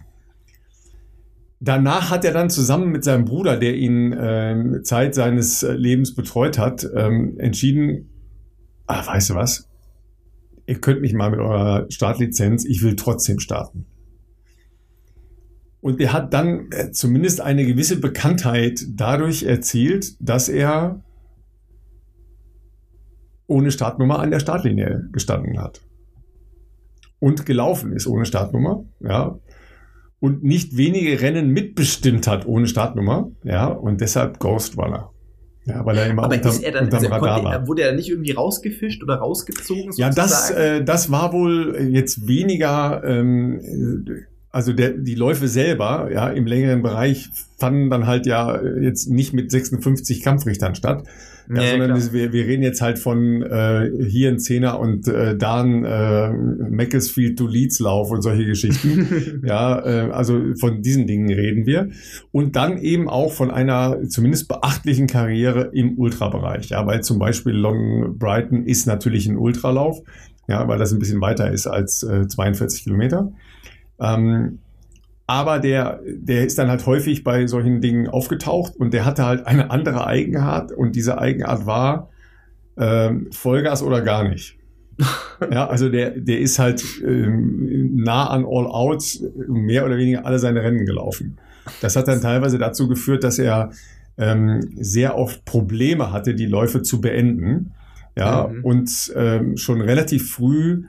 Danach hat er dann zusammen mit seinem Bruder, der ihn ähm, Zeit seines äh, Lebens betreut hat, ähm, entschieden, ah, weißt du was, ihr könnt mich mal mit eurer Startlizenz, ich will trotzdem starten. Und er hat dann äh, zumindest eine gewisse Bekanntheit dadurch erzielt, dass er ohne Startnummer an der Startlinie gestanden hat. Und gelaufen ist ohne Startnummer, ja. Und nicht wenige Rennen mitbestimmt hat ohne Startnummer, ja. Und deshalb Ghost Runner. Ja, weil er immer Aber unterm, ist er dann, unterm also Radar konnte, war. wurde er nicht irgendwie rausgefischt oder rausgezogen? Ja, das, äh, das war wohl jetzt weniger, ähm, äh, also der, die Läufe selber, ja, im längeren Bereich fanden dann halt ja jetzt nicht mit 56 Kampfrichtern statt, ja, Ja, sondern es, wir, wir reden jetzt halt von äh, hier ein Zehner und äh, da ein äh, Macclesfield to Leeds Lauf und solche Geschichten. *laughs* ja, äh, also von diesen Dingen reden wir. Und dann eben auch von einer zumindest beachtlichen Karriere im Ultrabereich. Ja, weil zum Beispiel London Brighton ist natürlich ein Ultralauf, ja, weil das ein bisschen weiter ist als äh, 42 Kilometer. Ähm, aber der, der ist dann halt häufig bei solchen Dingen aufgetaucht und der hatte halt eine andere Eigenart und diese Eigenart war ähm, Vollgas oder gar nicht. *laughs* ja, also der, der ist halt ähm, nah an All Out mehr oder weniger alle seine Rennen gelaufen. Das hat dann teilweise dazu geführt, dass er ähm, sehr oft Probleme hatte, die Läufe zu beenden. Ja, Mhm. und ähm, schon relativ früh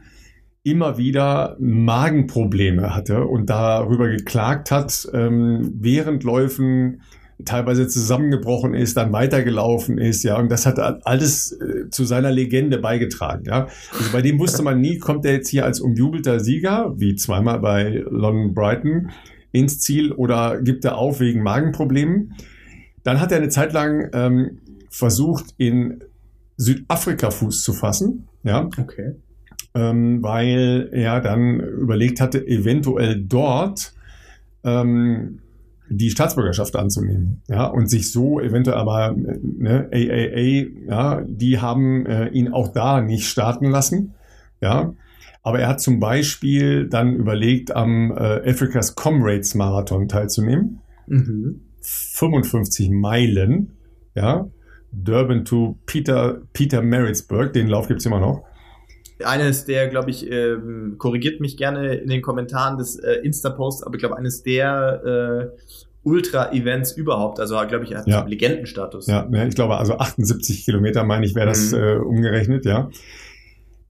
immer wieder Magenprobleme hatte und darüber geklagt hat, ähm, während Läufen teilweise zusammengebrochen ist, dann weitergelaufen ist, ja, und das hat alles äh, zu seiner Legende beigetragen, ja. Also bei dem wusste man nie, kommt er jetzt hier als umjubelter Sieger, wie zweimal bei London Brighton, ins Ziel oder gibt er auf wegen Magenproblemen. Dann hat er eine Zeit lang ähm, versucht, in Südafrika Fuß zu fassen, ja, Okay. Ähm, weil er dann überlegt hatte, eventuell dort ähm, die Staatsbürgerschaft anzunehmen, ja, und sich so eventuell aber ne, AAA, ja, die haben äh, ihn auch da nicht starten lassen, ja, aber er hat zum Beispiel dann überlegt, am äh, Africa's Comrades Marathon teilzunehmen, Mhm. 55 Meilen, ja, Durban to Peter Peter Maritzburg, den Lauf gibt's immer noch. Eines der, glaube ich, ähm, korrigiert mich gerne in den Kommentaren des äh, Insta-Posts, aber ich glaube, eines der äh, Ultra-Events überhaupt. Also, glaube ich, er hat Ja. Legendenstatus. Ja, ich glaube, also 78 Kilometer, meine ich, wäre das Mhm. äh, umgerechnet, ja.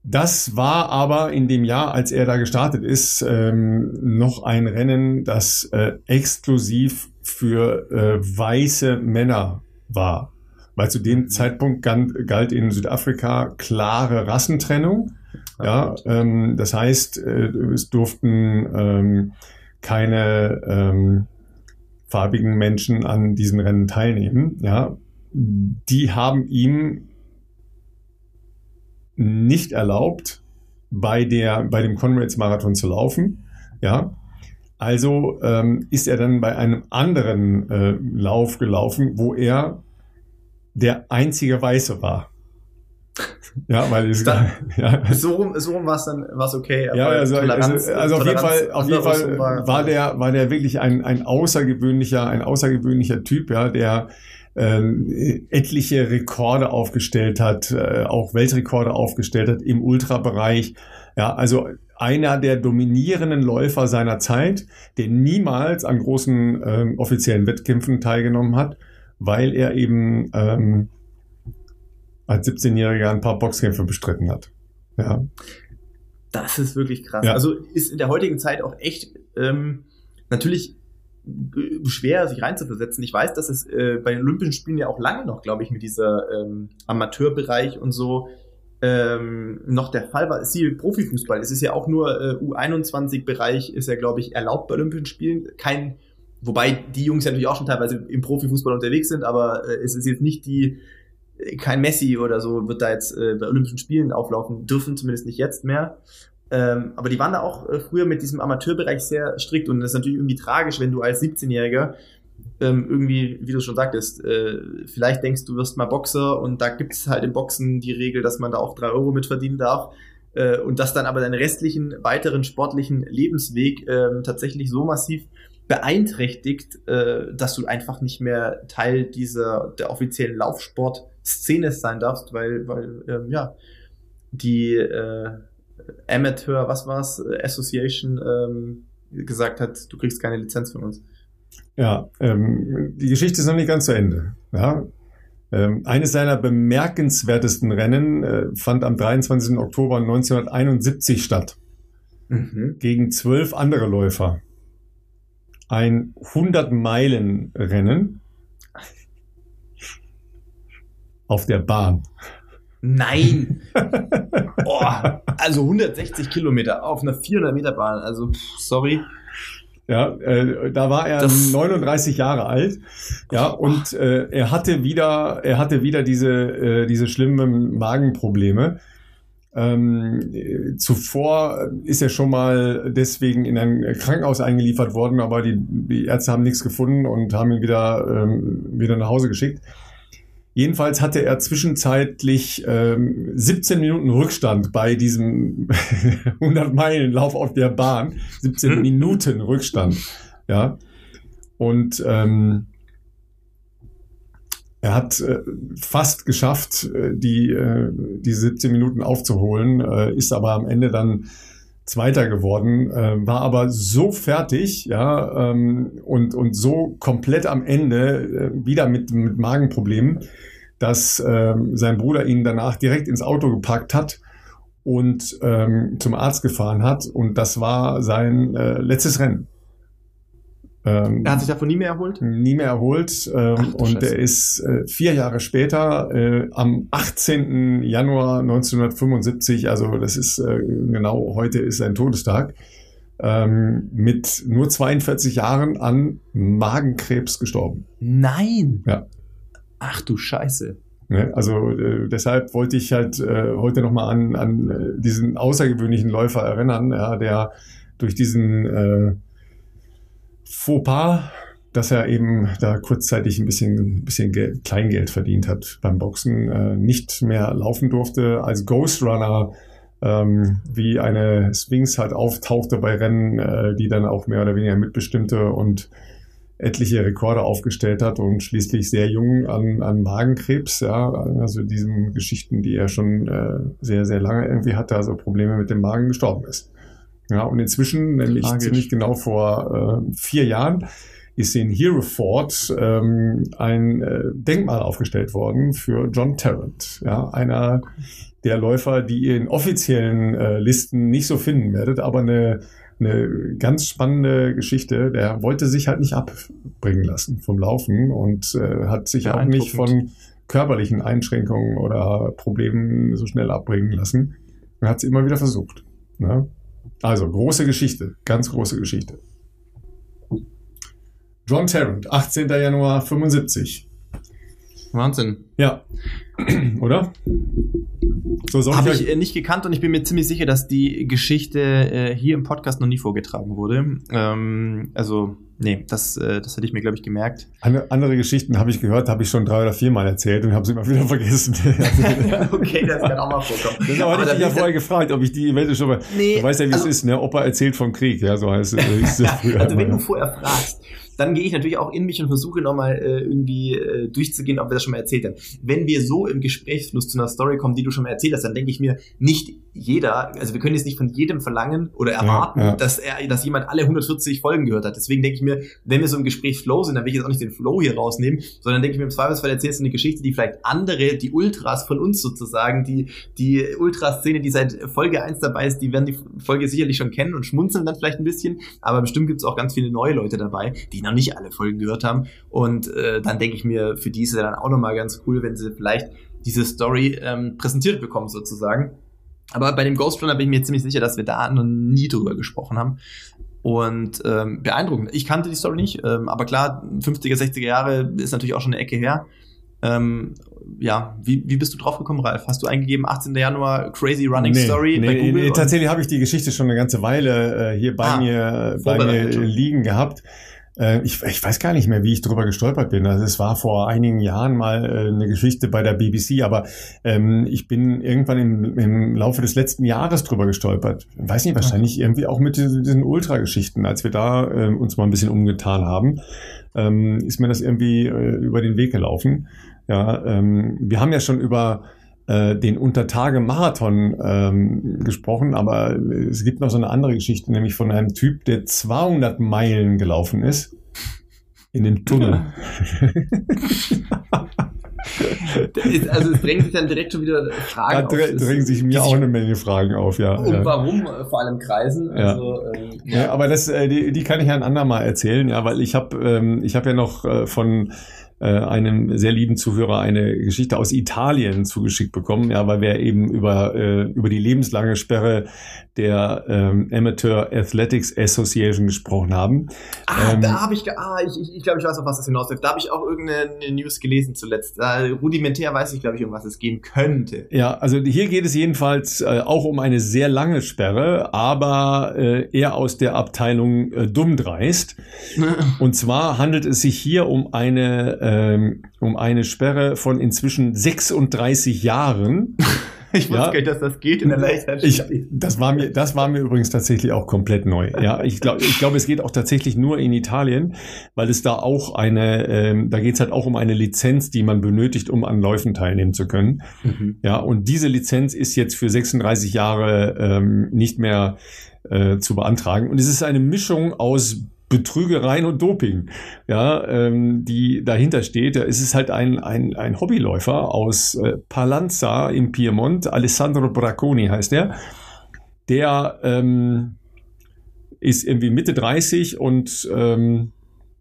Das war aber in dem Jahr, als er da gestartet ist, ähm, noch ein Rennen, das äh, exklusiv für äh, weiße Männer war. Weil zu dem Mhm. Zeitpunkt galt in Südafrika klare Rassentrennung. Ja, ähm, das heißt, äh, es durften ähm, keine ähm, farbigen Menschen an diesen Rennen teilnehmen. Ja, die haben ihm nicht erlaubt, bei der bei dem Conrads Marathon zu laufen. Ja, also ähm, ist er dann bei einem anderen äh, Lauf gelaufen, wo er der einzige Weiße war. Ja, weil es Dann- *laughs* ja, So rum, so rum war es dann war's okay. ja, also, Toleranz- also, also auf jeden Fall, auf jeden Fall andersrum war, der, war der wirklich ein, ein außergewöhnlicher, ein außergewöhnlicher Typ, ja, der ähm, etliche Rekorde aufgestellt hat, äh, auch Weltrekorde aufgestellt hat im Ultrabereich. Ja, also einer der dominierenden Läufer seiner Zeit, der niemals an großen ähm, offiziellen Wettkämpfen teilgenommen hat, weil er eben ähm, als 17-Jähriger ein paar Boxkämpfe bestritten hat. Ja. Das ist wirklich krass. Ja. Also ist in der heutigen Zeit auch echt ähm, natürlich schwer, sich reinzuversetzen. Ich weiß, dass es äh, bei den Olympischen Spielen ja auch lange noch, glaube ich, mit dieser ähm, Amateurbereich und so ähm, noch der Fall war. Sie Profifußball. Es ist ja auch nur äh, U21-Bereich ist ja, glaube ich, erlaubt bei Olympischen Spielen. Kein, wobei die Jungs ja natürlich auch schon teilweise im Profifußball unterwegs sind, aber äh, es ist jetzt nicht die kein Messi oder so wird da jetzt äh, bei Olympischen Spielen auflaufen dürfen, zumindest nicht jetzt mehr. Ähm, aber die waren da auch äh, früher mit diesem Amateurbereich sehr strikt und das ist natürlich irgendwie tragisch, wenn du als 17-Jähriger ähm, irgendwie, wie du schon sagtest, äh, vielleicht denkst du wirst mal Boxer und da gibt es halt im Boxen die Regel, dass man da auch drei Euro mit verdienen darf äh, und dass dann aber deinen restlichen weiteren sportlichen Lebensweg äh, tatsächlich so massiv beeinträchtigt, äh, dass du einfach nicht mehr Teil dieser der offiziellen Laufsport-Szene sein darfst, weil, weil ähm, ja die äh, Amateur, was war's, Association ähm, gesagt hat, du kriegst keine Lizenz von uns. Ja, ähm, die Geschichte ist noch nicht ganz zu Ende. Ja, ähm, eines seiner bemerkenswertesten Rennen äh, fand am 23. Oktober 1971 statt. Mhm. Gegen zwölf andere Läufer. Ein 100-Meilen-Rennen auf der Bahn. Nein! *laughs* oh, also 160 Kilometer auf einer 400 Meter Bahn. Also, pff, sorry. Ja, äh, da war er das 39 Jahre alt. Ja, und äh, er hatte wieder, er hatte wieder diese, äh, diese schlimmen Magenprobleme. Ähm, zuvor ist er schon mal deswegen in ein Krankenhaus eingeliefert worden, aber die, die Ärzte haben nichts gefunden und haben ihn wieder, ähm, wieder nach Hause geschickt. Jedenfalls hatte er zwischenzeitlich ähm, 17 Minuten Rückstand bei diesem *laughs* 100-Meilen-Lauf auf der Bahn. 17 hm. Minuten Rückstand. Ja. Und ähm, er hat äh, fast geschafft, äh, die, äh, die 17 Minuten aufzuholen, äh, ist aber am Ende dann Zweiter geworden, äh, war aber so fertig, ja, ähm, und, und so komplett am Ende äh, wieder mit, mit Magenproblemen, dass ähm, sein Bruder ihn danach direkt ins Auto gepackt hat und ähm, zum Arzt gefahren hat. Und das war sein äh, letztes Rennen. Ähm, er hat sich davon nie mehr erholt? Nie mehr erholt. Ähm, Ach, und er ist äh, vier Jahre später, äh, am 18. Januar 1975, also das ist äh, genau heute ist sein Todestag, ähm, mit nur 42 Jahren an Magenkrebs gestorben. Nein! Ja. Ach du Scheiße. Ne? Also äh, deshalb wollte ich halt äh, heute nochmal an, an diesen außergewöhnlichen Läufer erinnern, ja, der durch diesen äh, Fauxpas, dass er eben da kurzzeitig ein bisschen, bisschen Geld, Kleingeld verdient hat beim Boxen, äh, nicht mehr laufen durfte, als Ghost Runner ähm, wie eine Sphinx halt auftauchte bei Rennen, äh, die dann auch mehr oder weniger mitbestimmte und etliche Rekorde aufgestellt hat und schließlich sehr jung an, an Magenkrebs, ja, also diesen Geschichten, die er schon äh, sehr, sehr lange irgendwie hatte, also Probleme mit dem Magen gestorben ist. Ja, und inzwischen, nämlich Tragisch. ziemlich genau vor äh, vier Jahren, ist in Hereford ähm, ein äh, Denkmal aufgestellt worden für John Tarrant, ja, einer der Läufer, die ihr in offiziellen äh, Listen nicht so finden werdet, aber eine, eine ganz spannende Geschichte. Der wollte sich halt nicht abbringen lassen vom Laufen und äh, hat sich auch nicht von körperlichen Einschränkungen oder Problemen so schnell abbringen lassen. Er hat es immer wieder versucht. Ne? Also, große Geschichte, ganz große Geschichte. John Tarrant, 18. Januar 75. Wahnsinn. Ja. *clears throat* Oder? So, Habe ich, ich äh, nicht gekannt und ich bin mir ziemlich sicher, dass die Geschichte äh, hier im Podcast noch nie vorgetragen wurde. Ähm, also, nee, das, äh, das hätte ich mir, glaube ich, gemerkt. Andere Geschichten habe ich gehört, habe ich schon drei oder vier Mal erzählt und habe sie immer wieder vergessen. *laughs* okay, das kann auch mal vorkommen. Das aber, aber ich ja vorher gefragt, ob ich die eventuell schon mal. Nee, du weißt ja, wie also, es ist, ne? Opa erzählt vom Krieg, ja, so heißt es. *laughs* also, wenn du vorher fragst, dann gehe ich natürlich auch in mich und versuche nochmal äh, irgendwie äh, durchzugehen, ob wir das schon mal erzählt haben. Wenn wir so im Gesprächsfluss zu einer Story kommen, die du schon mal erzählt hast, dann denke ich mir nicht jeder, also wir können jetzt nicht von jedem verlangen oder erwarten, ja, ja. dass er, dass jemand alle 140 Folgen gehört hat. Deswegen denke ich mir, wenn wir so im Gespräch Flow sind, dann will ich jetzt auch nicht den Flow hier rausnehmen, sondern denke ich mir im Zweifelsfall erzählst du eine Geschichte, die vielleicht andere, die Ultras von uns sozusagen, die, die Ultraszene, die seit Folge 1 dabei ist, die werden die Folge sicherlich schon kennen und schmunzeln dann vielleicht ein bisschen, aber bestimmt gibt es auch ganz viele neue Leute dabei, die noch nicht alle Folgen gehört haben und äh, dann denke ich mir, für die ist es dann auch nochmal ganz cool, wenn sie vielleicht diese Story ähm, präsentiert bekommen sozusagen. Aber bei dem Ghost Runner bin ich mir ziemlich sicher, dass wir da noch nie drüber gesprochen haben. Und ähm, beeindruckend. Ich kannte die Story nicht, ähm, aber klar, 50er, 60er Jahre ist natürlich auch schon eine Ecke her. Ähm, ja, wie, wie bist du drauf gekommen, Ralf? Hast du eingegeben 18. Januar Crazy Running nee, Story nee, bei Google? Nee, tatsächlich habe ich die Geschichte schon eine ganze Weile äh, hier bei ah, mir bei mir liegen gehabt. Äh, ich, ich weiß gar nicht mehr, wie ich drüber gestolpert bin. Also es war vor einigen Jahren mal äh, eine Geschichte bei der BBC, aber ähm, ich bin irgendwann im, im Laufe des letzten Jahres drüber gestolpert. Weiß nicht, wahrscheinlich irgendwie auch mit diesen, diesen Ultra-Geschichten, als wir da äh, uns mal ein bisschen umgetan haben, ähm, ist mir das irgendwie äh, über den Weg gelaufen. Ja, ähm, wir haben ja schon über äh, den Untertage-Marathon ähm, gesprochen, aber es gibt noch so eine andere Geschichte, nämlich von einem Typ, der 200 Meilen gelaufen ist in den Tunnel. *laughs* also es drängen sich dann direkt schon wieder Fragen da auf. Da drängen sich mir auch eine Menge Fragen auf, ja. Und ja. warum äh, vor allem Kreisen? Also, ja. Ähm, ja. ja. aber das, äh, die, die kann ich ja ein andermal erzählen, ja, weil ich habe ähm, ich habe ja noch äh, von äh, einem sehr lieben Zuhörer eine Geschichte aus Italien zugeschickt bekommen, ja, weil wir eben über, äh, über die lebenslange Sperre der ähm, Amateur Athletics Association gesprochen haben. Ah, ähm, da habe ich, ah, ich, ich, ich glaube, ich weiß, auf was das hinausläuft. Da habe ich auch irgendeine News gelesen zuletzt. Da, rudimentär weiß ich, glaube ich, um was es gehen könnte. Ja, also hier geht es jedenfalls äh, auch um eine sehr lange Sperre, aber äh, eher aus der Abteilung äh, dummdreist. *laughs* Und zwar handelt es sich hier um eine, ähm, um eine Sperre von inzwischen 36 Jahren. *laughs* *laughs* Ich wusste ja. gar nicht, dass das geht in der Leichtathletik. das war mir, das war mir übrigens tatsächlich auch komplett neu. Ja, ich glaube, ich glaube, es geht auch tatsächlich nur in Italien, weil es da auch eine, ähm, da geht es halt auch um eine Lizenz, die man benötigt, um an Läufen teilnehmen zu können. Mhm. Ja, und diese Lizenz ist jetzt für 36 Jahre ähm, nicht mehr äh, zu beantragen. Und es ist eine Mischung aus Betrügereien und Doping, ja, ähm, die dahinter steht. Es ist halt ein, ein, ein Hobbyläufer aus äh, Palanza im Piemont, Alessandro Bracconi heißt er. Der ähm, ist irgendwie Mitte 30 und ähm,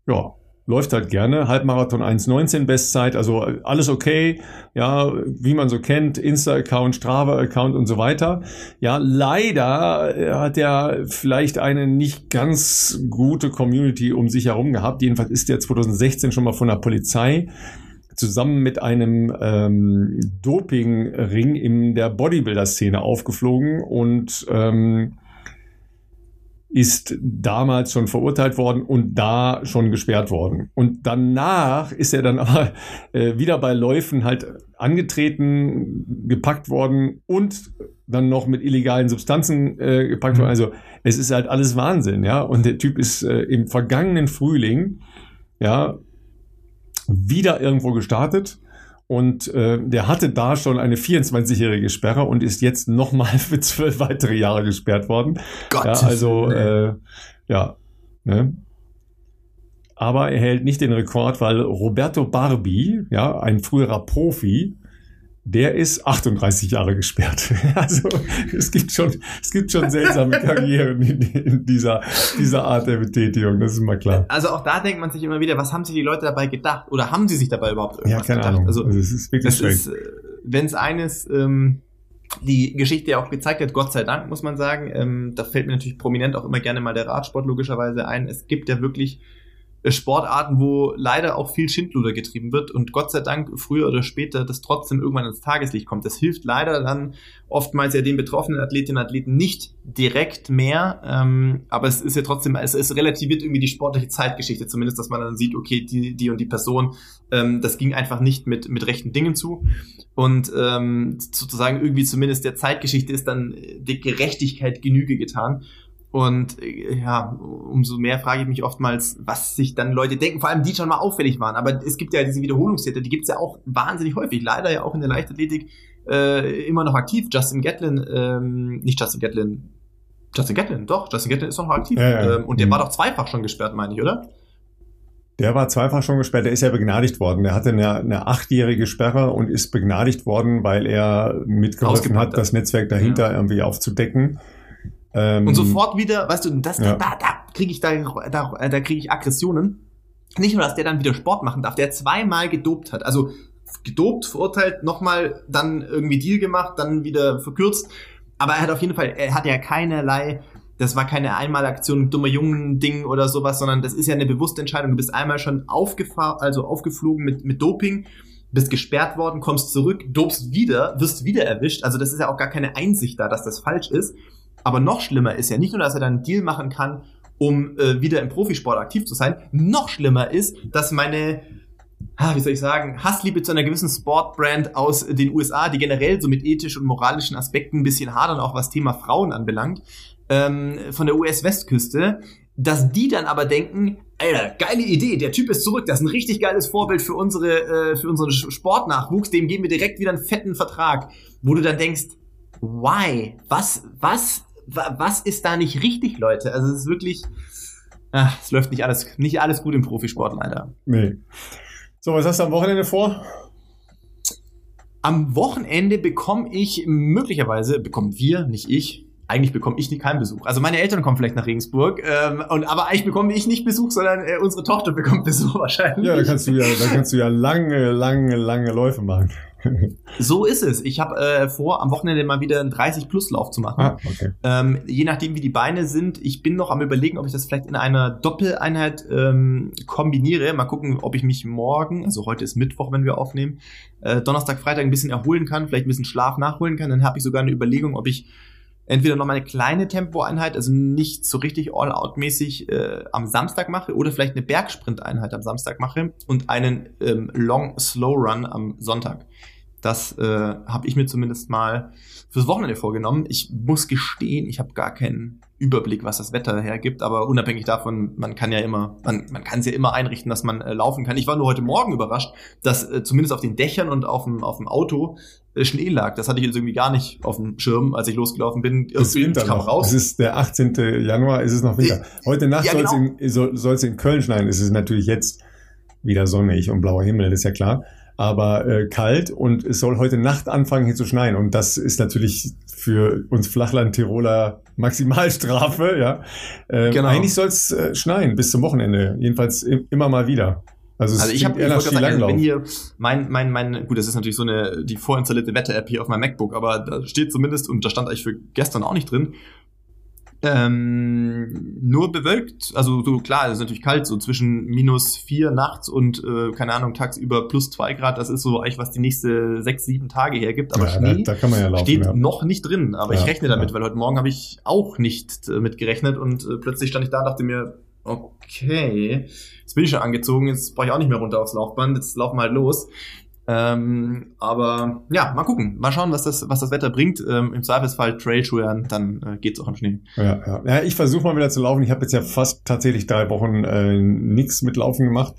ja, läuft halt gerne. Halbmarathon 1,19 Bestzeit, also alles okay. Ja, wie man so kennt, Insta-Account, Strava-Account und so weiter. Ja, leider äh, hat er vielleicht eine nicht ganz gute Community um sich herum gehabt. Jedenfalls ist er 2016 schon mal von der Polizei zusammen mit einem ähm, Doping-Ring in der Bodybuilder-Szene aufgeflogen und ähm, ist damals schon verurteilt worden und da schon gesperrt worden. Und danach ist er dann *laughs* aber äh, wieder bei Läufen halt angetreten, gepackt worden und dann noch mit illegalen Substanzen äh, gepackt worden. Mhm. Also es ist halt alles Wahnsinn, ja. Und der Typ ist äh, im vergangenen Frühling, ja, wieder irgendwo gestartet und äh, der hatte da schon eine 24-jährige Sperre und ist jetzt nochmal *laughs* für zwölf weitere Jahre gesperrt worden. Gott. Ja, also, äh, ja. Ne? Aber er hält nicht den Rekord, weil Roberto Barbi, ja, ein früherer Profi, der ist 38 Jahre gesperrt. *laughs* Also es gibt schon, es gibt schon seltsame Karrieren in, in, dieser, dieser Art der Betätigung, das ist mal klar. Also auch da denkt man sich immer wieder, was haben sich die Leute dabei gedacht? Oder haben sie sich dabei überhaupt irgendwas ja, keine gedacht? Ahnung. Also, also es ist wirklich das äh, wenn es eines ähm, die Geschichte ja auch gezeigt hat, Gott sei Dank, muss man sagen, ähm, da fällt mir natürlich prominent auch immer gerne mal der Radsport logischerweise ein. Es gibt ja wirklich Sportarten, wo leider auch viel Schindluder getrieben wird und Gott sei Dank früher oder später das trotzdem irgendwann ins Tageslicht kommt. Das hilft leider dann oftmals ja den betroffenen Athletinnen und Athleten nicht direkt mehr, ähm, aber es ist ja trotzdem, es, es relativiert irgendwie die sportliche Zeitgeschichte zumindest, dass man dann sieht, okay, die, die und die Person, ähm, das ging einfach nicht mit, mit rechten Dingen zu und ähm, sozusagen irgendwie zumindest der Zeitgeschichte ist dann die Gerechtigkeit Genüge getan und äh, ja, umso mehr frage ich mich oftmals, was sich dann Leute denken, vor allem die schon mal auffällig waren. Aber es gibt ja diese Wiederholungstäter, die gibt es ja auch wahnsinnig häufig. Leider ja auch in der Leichtathletik äh, immer noch aktiv. Justin Gatlin, ähm, nicht Justin Gatlin, Justin Gatlin, doch, Justin Gatlin ist noch aktiv. Ja, ja. Ähm, und der Mhm. war doch zweifach schon gesperrt, meine ich, oder? Der war zweifach schon gesperrt, der ist ja begnadigt worden. Der hatte eine, eine achtjährige Sperre und ist begnadigt worden, weil er mitgeholfen hat, hat. das Netzwerk dahinter irgendwie aufzudecken. Ähm, Und sofort wieder, weißt du, das, Ja. da, da kriege ich da, da, da kriege ich Aggressionen. Nicht nur, dass der dann wieder Sport machen darf, der zweimal gedopt hat. Also gedopt, verurteilt, nochmal dann irgendwie Deal gemacht, dann wieder verkürzt. Aber er hat auf jeden Fall, er hat ja keinerlei, das war keine Einmalaktion, dummer Jungen-Ding oder sowas, sondern das ist ja eine bewusste Entscheidung. Du bist einmal schon aufgefahren, also aufgeflogen mit, mit Doping, bist gesperrt worden, kommst zurück, dopst wieder, wirst wieder erwischt. Also das ist ja auch gar keine Einsicht da, dass das falsch ist. Aber noch schlimmer ist ja nicht nur, dass er dann einen Deal machen kann, um äh, wieder im Profisport aktiv zu sein. Noch schlimmer ist, dass meine, ah, wie soll ich sagen, Hassliebe zu einer gewissen Sportbrand aus den USA, die generell so mit ethischen und moralischen Aspekten ein bisschen hadern, auch was Thema Frauen anbelangt, ähm, von der US-Westküste, dass die dann aber denken, Alter, geile Idee, der Typ ist zurück, das ist ein richtig geiles Vorbild für unsere, äh, für unseren Sportnachwuchs, dem geben wir direkt wieder einen fetten Vertrag, wo du dann denkst, why? Was, was, wa- was ist da nicht richtig, Leute? Also es ist wirklich, ach, es läuft nicht alles, nicht alles gut im Profisport leider. Nee. So, was hast du am Wochenende vor? Am Wochenende bekomme ich möglicherweise, bekommen wir, nicht ich, eigentlich bekomme ich nicht keinen Besuch. Also meine Eltern kommen vielleicht nach Regensburg, ähm, und, aber eigentlich bekomme ich nicht Besuch, sondern äh, unsere Tochter bekommt Besuch *laughs* wahrscheinlich. Ja, da kannst du ja, da kannst du ja lange, lange, lange Läufe machen. So ist es. Ich habe äh, vor, am Wochenende mal wieder einen 30-Plus-Lauf zu machen. Ah, okay. Ähm, je nachdem, wie die Beine sind. Ich bin noch am überlegen, ob ich das vielleicht in einer Doppeleinheit ähm, kombiniere. Mal gucken, ob ich mich morgen, also heute ist Mittwoch, wenn wir aufnehmen, äh, Donnerstag, Freitag ein bisschen erholen kann, vielleicht ein bisschen Schlaf nachholen kann. Dann habe ich sogar eine Überlegung, ob ich entweder noch mal eine kleine Tempoeinheit, also nicht so richtig all-out-mäßig äh, am Samstag mache oder vielleicht eine Bergsprint-Einheit am Samstag mache und einen ähm, Long-Slow-Run am Sonntag. Das äh, habe ich mir zumindest mal fürs Wochenende vorgenommen. Ich muss gestehen, ich habe gar keinen Überblick, was das Wetter hergibt, aber unabhängig davon, man kann ja immer, man, man kann es ja immer einrichten, dass man äh, laufen kann. Ich war nur heute Morgen überrascht, dass äh, zumindest auf den Dächern und auf dem, auf dem Auto äh, Schnee lag. Das hatte ich jetzt irgendwie gar nicht auf dem Schirm, als ich losgelaufen bin. Es ich kam noch. raus. Es ist der 18. Januar, es ist noch Winter. Heute Nacht Ja, soll es genau. in, soll, in Köln schneien. Es ist natürlich jetzt wieder sonnig und blauer Himmel, das ist ja klar. Aber äh, kalt und es soll heute Nacht anfangen hier zu schneien. Und das ist natürlich für uns Flachland-Tiroler Maximalstrafe, ja. Äh, Genau. Eigentlich soll es äh, schneien bis zum Wochenende. Jedenfalls im, immer mal wieder. Also, Also ich habe, eher ich sagen, also wenn hier mein, mein, mein, gut, das ist natürlich so eine, die vorinstallierte Wetter-App hier auf meinem MacBook, aber da steht zumindest, und da stand eigentlich für gestern auch nicht drin, ähm, nur bewölkt, also so klar, es ist natürlich kalt, so zwischen minus vier nachts und, äh, keine Ahnung, tagsüber plus zwei Grad, das ist so eigentlich, was die nächste sechs, sieben Tage hergibt, aber ja, da, Schnee da kann man ja laufen. steht ja. noch nicht drin, aber ich rechne damit, weil heute Morgen habe ich auch nicht äh, mit gerechnet und äh, plötzlich stand ich da und dachte mir, okay, jetzt bin ich schon angezogen, jetzt brauche ich auch nicht mehr runter aufs Laufband, jetzt laufen wir halt los. Ähm, aber ja, mal gucken, mal schauen, was das, was das Wetter bringt. Ähm, Im Zweifelsfall Trailschuhe an, dann äh, geht's auch im Schnee. Ja, ja. ja ich versuche mal wieder zu laufen. Ich habe jetzt ja fast tatsächlich drei Wochen äh, nichts mit Laufen gemacht.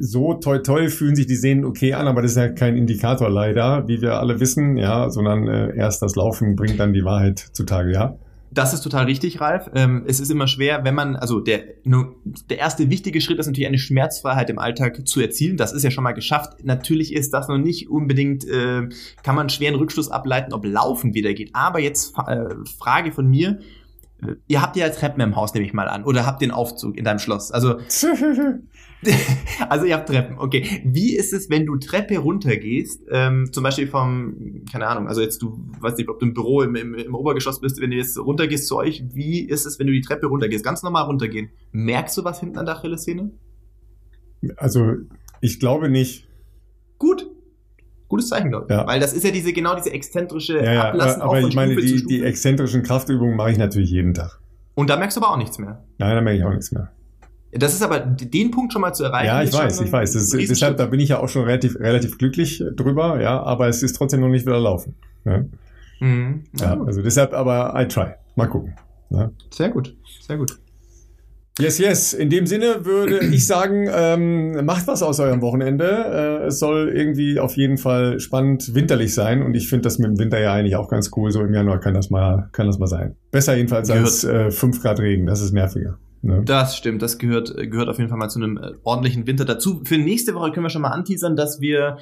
So toll, toll fühlen sich die Sehnen okay an, aber das ist ja kein Indikator leider, wie wir alle wissen, ja, sondern äh, erst das Laufen bringt dann die Wahrheit zutage, ja. Das ist total richtig, Ralf. Ähm, es ist immer schwer, wenn man, also der, nur, der erste wichtige Schritt ist natürlich eine Schmerzfreiheit im Alltag zu erzielen. Das ist ja schon mal geschafft. Natürlich ist das noch nicht unbedingt, äh, kann man schweren Rückschluss ableiten, ob Laufen wieder geht. Aber jetzt äh, Frage von mir. Ihr habt ja Treppen im Haus, nehme ich mal an. Oder habt den Aufzug in deinem Schloss. Also *laughs* also ihr habt Treppen, okay. Wie ist es, wenn du Treppe runtergehst, ähm, zum Beispiel vom, keine Ahnung, also jetzt du, weißt nicht, ob du im Büro im, im, im Obergeschoss bist, wenn du jetzt runtergehst zu euch, wie ist es, wenn du die Treppe runtergehst, ganz normal runtergehen? Merkst du was hinten an der Achillessehne? Also ich glaube nicht. Gut. Gutes Zeichen, glaube ich. Ja. Weil das ist ja diese, genau diese exzentrische Ja, ja, Ablassen aber von ich meine, die, die exzentrischen Kraftübungen mache ich natürlich jeden Tag. Und da merkst du aber auch nichts mehr. Nein, da merke ich auch nichts mehr. Das ist aber, den Punkt schon mal zu erreichen. Ja, ich weiß, ich weiß. Ist, deshalb, da bin ich ja auch schon relativ, relativ glücklich drüber, ja, aber es ist trotzdem noch nicht wieder laufen. Ja, Mhm. ja also deshalb aber I try. Mal gucken. Ja. Sehr gut, sehr gut. Yes, yes. In dem Sinne würde *clears throat* ich sagen, ähm, macht was aus eurem Wochenende. Äh, es soll irgendwie auf jeden Fall spannend winterlich sein und ich finde das mit dem Winter ja eigentlich auch ganz cool. So im Januar kann das mal, kann das mal sein. Besser jedenfalls gehört. als äh, 5 Grad Regen. Das ist nerviger. Ne? Das stimmt. Das gehört, gehört auf jeden Fall mal zu einem äh, ordentlichen Winter dazu. Für nächste Woche können wir schon mal anteasern, dass wir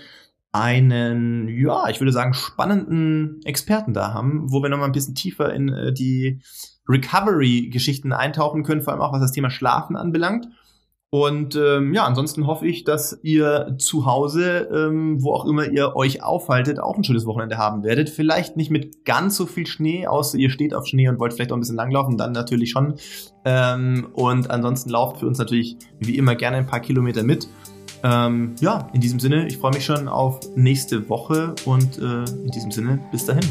einen, ja, ich würde sagen, spannenden Experten da haben, wo wir nochmal ein bisschen tiefer in äh, die Recovery-Geschichten eintauchen können, vor allem auch was das Thema Schlafen anbelangt. Und ähm, ja, ansonsten hoffe ich, dass ihr zu Hause, ähm, wo auch immer ihr euch aufhaltet, auch ein schönes Wochenende haben werdet. Vielleicht nicht mit ganz so viel Schnee, außer ihr steht auf Schnee und wollt vielleicht auch ein bisschen langlaufen, dann natürlich schon. Ähm, und ansonsten lauft für uns natürlich wie immer gerne ein paar Kilometer mit. Ähm, ja, in diesem Sinne, ich freue mich schon auf nächste Woche und äh, in diesem Sinne, bis dahin.